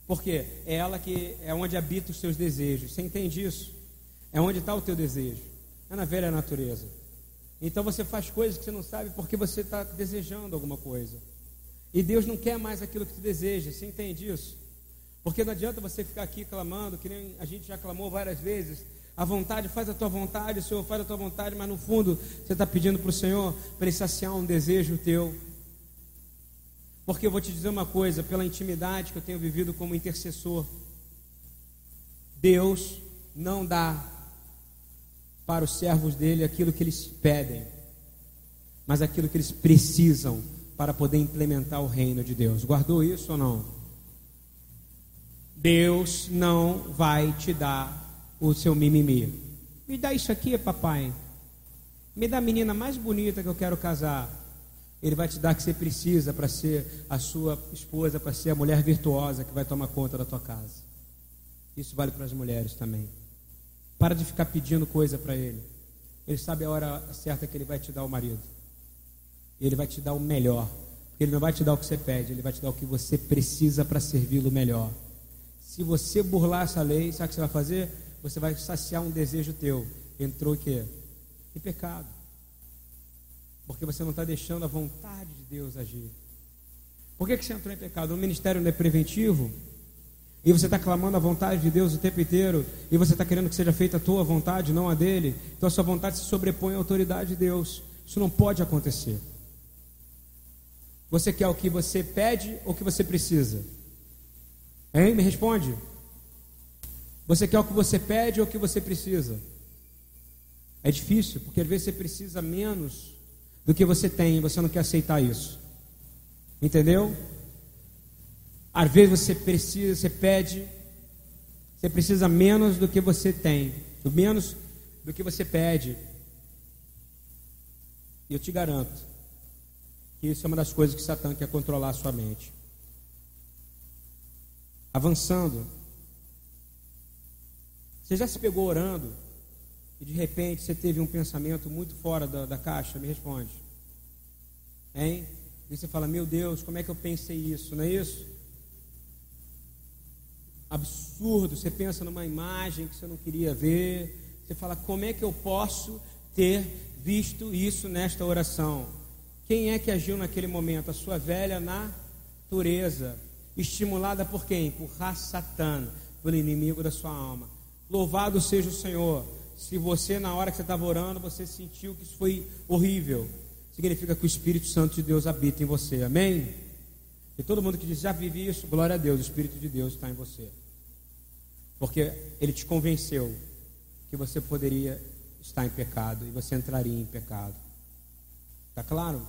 Porque é ela que é onde habita os seus desejos. Você entende isso? É onde está o teu desejo. É na velha natureza. Então você faz coisas que você não sabe porque você está desejando alguma coisa. E Deus não quer mais aquilo que tu deseja. Você entende isso? Porque não adianta você ficar aqui clamando, que nem a gente já clamou várias vezes. A vontade, faz a tua vontade, o Senhor faz a tua vontade, mas no fundo você está pedindo para o Senhor para ele saciar um desejo teu. Porque eu vou te dizer uma coisa, pela intimidade que eu tenho vivido como intercessor, Deus não dá para os servos dele aquilo que eles pedem, mas aquilo que eles precisam para poder implementar o reino de Deus. Guardou isso ou não? Deus não vai te dar o seu mimimi. Me dá isso aqui, papai. Me dá a menina mais bonita que eu quero casar. Ele vai te dar o que você precisa para ser a sua esposa, para ser a mulher virtuosa que vai tomar conta da tua casa. Isso vale para as mulheres também. Para de ficar pedindo coisa para ele. Ele sabe a hora certa que ele vai te dar o marido. Ele vai te dar o melhor. Ele não vai te dar o que você pede, ele vai te dar o que você precisa para servi-lo melhor. Se você burlar essa lei, sabe o que você vai fazer? Você vai saciar um desejo teu. Entrou o quê? Em pecado. Porque você não está deixando a vontade de Deus agir. Por que, que você entrou em pecado? O ministério não é preventivo? E você está clamando a vontade de Deus o tempo inteiro, e você está querendo que seja feita a tua vontade, não a dele. Então a sua vontade se sobrepõe à autoridade de Deus. Isso não pode acontecer. Você quer o que você pede ou o que você precisa? Hein? Me responde. Você quer o que você pede ou o que você precisa? É difícil, porque às vezes você precisa menos do que você tem você não quer aceitar isso. Entendeu? Às vezes você precisa, você pede, você precisa menos do que você tem, menos do que você pede. E eu te garanto, que isso é uma das coisas que Satã quer controlar a sua mente. Avançando. Você já se pegou orando e de repente você teve um pensamento muito fora da, da caixa? Me responde. Hein? E você fala, meu Deus, como é que eu pensei isso? Não é isso? Absurdo. Você pensa numa imagem que você não queria ver. Você fala, como é que eu posso ter visto isso nesta oração? Quem é que agiu naquele momento? A sua velha natureza, estimulada por quem? Por Rassatan, pelo inimigo da sua alma. Louvado seja o Senhor. Se você, na hora que você estava orando, você sentiu que isso foi horrível, significa que o Espírito Santo de Deus habita em você. Amém? E todo mundo que diz, já vivi isso, glória a Deus, o Espírito de Deus está em você. Porque ele te convenceu que você poderia estar em pecado e você entraria em pecado. Está claro?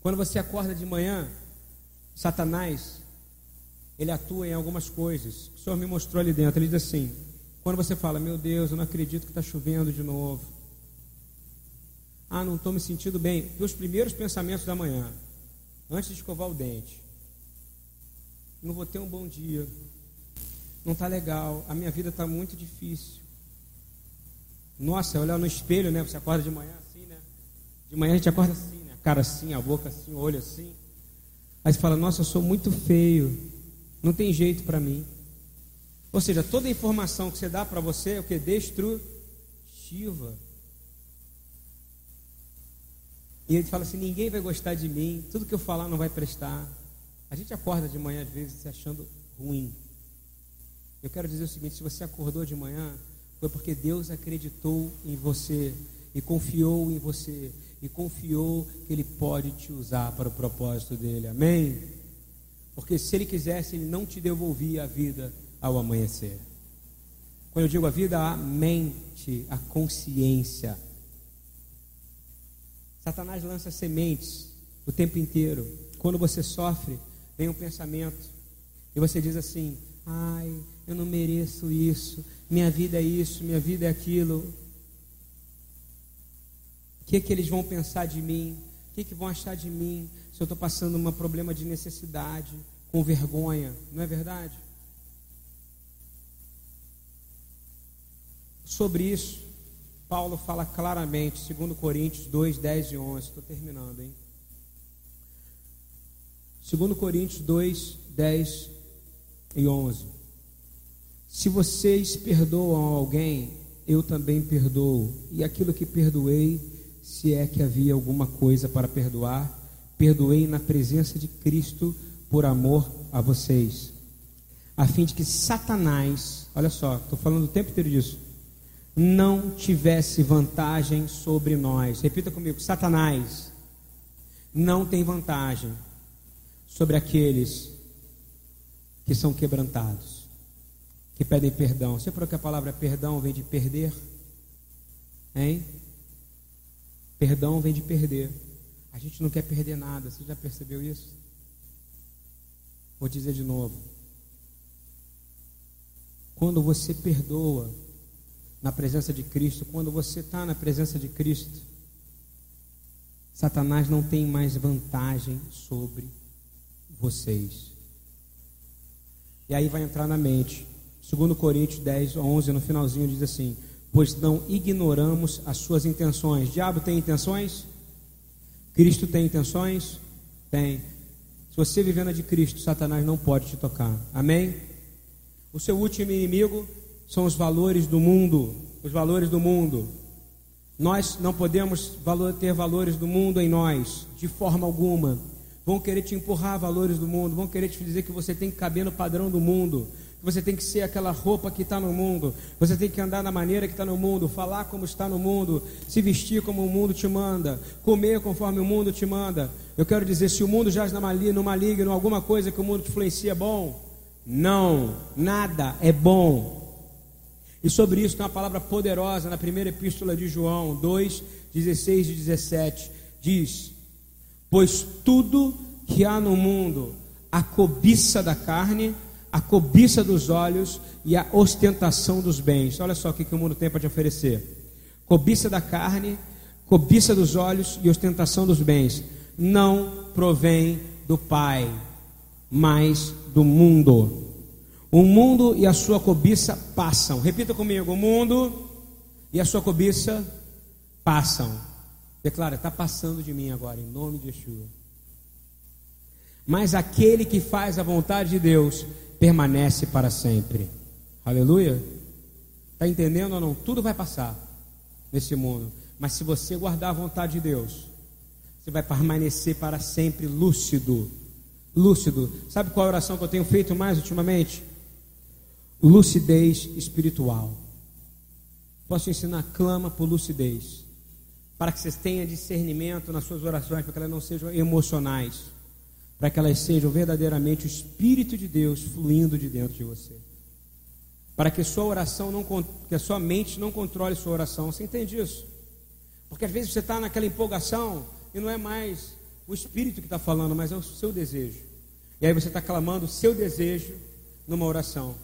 Quando você acorda de manhã, Satanás, ele atua em algumas coisas. O Senhor me mostrou ali dentro. Ele diz assim: quando você fala, meu Deus, eu não acredito que está chovendo de novo. Ah, não estou me sentindo bem. Os primeiros pensamentos da manhã, antes de escovar o dente. Não vou ter um bom dia. Não está legal. A minha vida está muito difícil. Nossa, olhar no espelho, né? Você acorda de manhã assim, né? De manhã a gente acorda assim, né? A cara assim, a boca assim, o olho assim. Aí você fala, nossa, eu sou muito feio. Não tem jeito para mim. Ou seja, toda informação que você dá para você é o que? Destrutiva. E ele fala assim: ninguém vai gostar de mim, tudo que eu falar não vai prestar. A gente acorda de manhã às vezes se achando ruim. Eu quero dizer o seguinte: se você acordou de manhã, foi porque Deus acreditou em você e confiou em você e confiou que Ele pode te usar para o propósito dele. Amém? Porque se Ele quisesse, Ele não te devolvia a vida ao amanhecer. Quando eu digo a vida, a mente, a consciência. Satanás lança sementes o tempo inteiro. Quando você sofre, vem um pensamento e você diz assim: ai, eu não mereço isso, minha vida é isso, minha vida é aquilo. O que, é que eles vão pensar de mim? Que, que vão achar de mim se eu estou passando um problema de necessidade, com vergonha? Não é verdade? Sobre isso, Paulo fala claramente, segundo Coríntios 2, 10 e 11. Estou terminando, hein? Segundo Coríntios 2, 10 e 11. Se vocês perdoam alguém, eu também perdoo. E aquilo que perdoei, se é que havia alguma coisa para perdoar, perdoei na presença de Cristo por amor a vocês. A fim de que Satanás, olha só, estou falando o tempo inteiro disso, não tivesse vantagem sobre nós. Repita comigo: Satanás não tem vantagem sobre aqueles que são quebrantados, que pedem perdão. Você falou que a palavra perdão vem de perder? Hein? Perdão vem de perder. A gente não quer perder nada. Você já percebeu isso? Vou dizer de novo. Quando você perdoa, na presença de Cristo, quando você está na presença de Cristo, Satanás não tem mais vantagem sobre vocês. E aí vai entrar na mente. Segundo Coríntios 10, 11, no finalzinho diz assim: Pois não ignoramos as suas intenções. Diabo tem intenções? Cristo tem intenções? Tem. Se você vivendo de Cristo, Satanás não pode te tocar. Amém? O seu último inimigo são os valores do mundo, os valores do mundo. Nós não podemos ter valores do mundo em nós, de forma alguma. Vão querer te empurrar valores do mundo, vão querer te dizer que você tem que caber no padrão do mundo, você tem que ser aquela roupa que está no mundo, você tem que andar da maneira que está no mundo, falar como está no mundo, se vestir como o mundo te manda, comer conforme o mundo te manda. Eu quero dizer, se o mundo jaz no maligno, alguma coisa que o mundo te influencia é bom? Não, nada é bom. E sobre isso tem uma palavra poderosa na primeira epístola de João 2, 16 e 17. Diz: Pois tudo que há no mundo, a cobiça da carne, a cobiça dos olhos e a ostentação dos bens. Olha só o que, que o mundo tem para te oferecer: cobiça da carne, cobiça dos olhos e ostentação dos bens. Não provém do Pai, mas do mundo. O mundo e a sua cobiça passam. Repita comigo: o mundo e a sua cobiça passam. Declara, está passando de mim agora, em nome de Yeshua. Mas aquele que faz a vontade de Deus permanece para sempre. Aleluia. Está entendendo ou não? Tudo vai passar nesse mundo. Mas se você guardar a vontade de Deus, Você vai permanecer para sempre lúcido. Lúcido. Sabe qual é a oração que eu tenho feito mais ultimamente? Lucidez espiritual. Posso ensinar? Clama por lucidez. Para que vocês tenham discernimento nas suas orações, para que elas não sejam emocionais. Para que elas sejam verdadeiramente o Espírito de Deus fluindo de dentro de você. Para que sua oração não que a sua mente não controle sua oração. Você entende isso? Porque às vezes você está naquela empolgação e não é mais o Espírito que está falando, mas é o seu desejo. E aí você está clamando o seu desejo numa oração.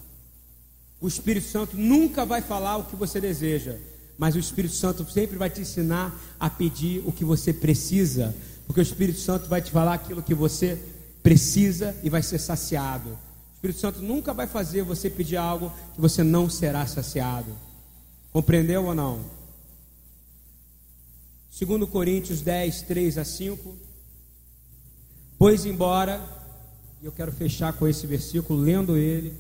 O Espírito Santo nunca vai falar o que você deseja, mas o Espírito Santo sempre vai te ensinar a pedir o que você precisa, porque o Espírito Santo vai te falar aquilo que você precisa e vai ser saciado. O Espírito Santo nunca vai fazer você pedir algo que você não será saciado. Compreendeu ou não? Segundo Coríntios 10, 3 a 5. Pois embora, e eu quero fechar com esse versículo, lendo ele,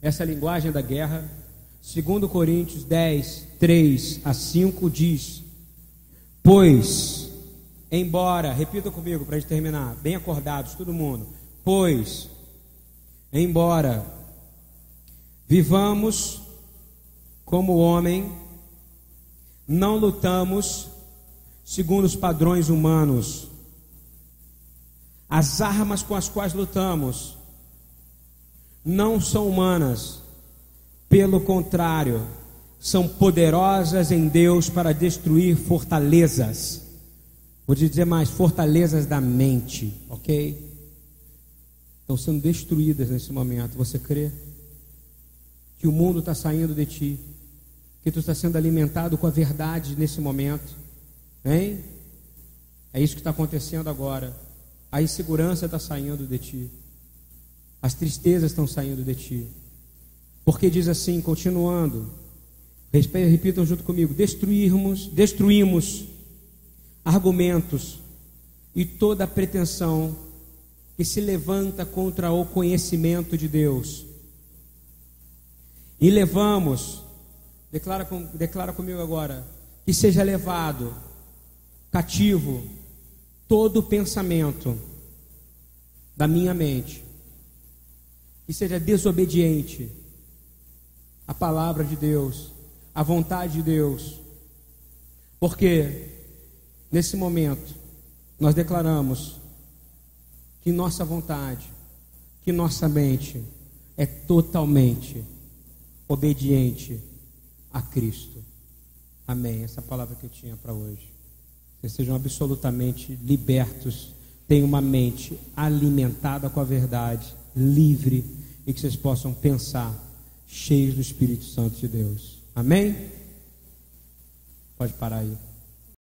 essa linguagem da guerra, segundo Coríntios 10, 3 a 5 diz: Pois, embora, repita comigo para a gente terminar, bem acordados, todo mundo. Pois, embora vivamos como homem, não lutamos segundo os padrões humanos. As armas com as quais lutamos não são humanas, pelo contrário, são poderosas em Deus para destruir fortalezas. Vou te dizer mais: fortalezas da mente, ok? Estão sendo destruídas nesse momento. Você crê que o mundo está saindo de ti, que tu está sendo alimentado com a verdade nesse momento? Hein? É isso que está acontecendo agora. A insegurança está saindo de ti. As tristezas estão saindo de ti. Porque diz assim, continuando, repitam junto comigo: destruirmos, destruímos argumentos e toda pretensão que se levanta contra o conhecimento de Deus. E levamos, declara, declara comigo agora, que seja levado cativo todo pensamento da minha mente que seja desobediente à palavra de Deus, à vontade de Deus. Porque nesse momento nós declaramos que nossa vontade, que nossa mente é totalmente obediente a Cristo. Amém. Essa palavra que eu tinha para hoje vocês sejam absolutamente libertos, tenham uma mente alimentada com a verdade, livre, e que vocês possam pensar cheios do Espírito Santo de Deus. Amém? Pode parar aí.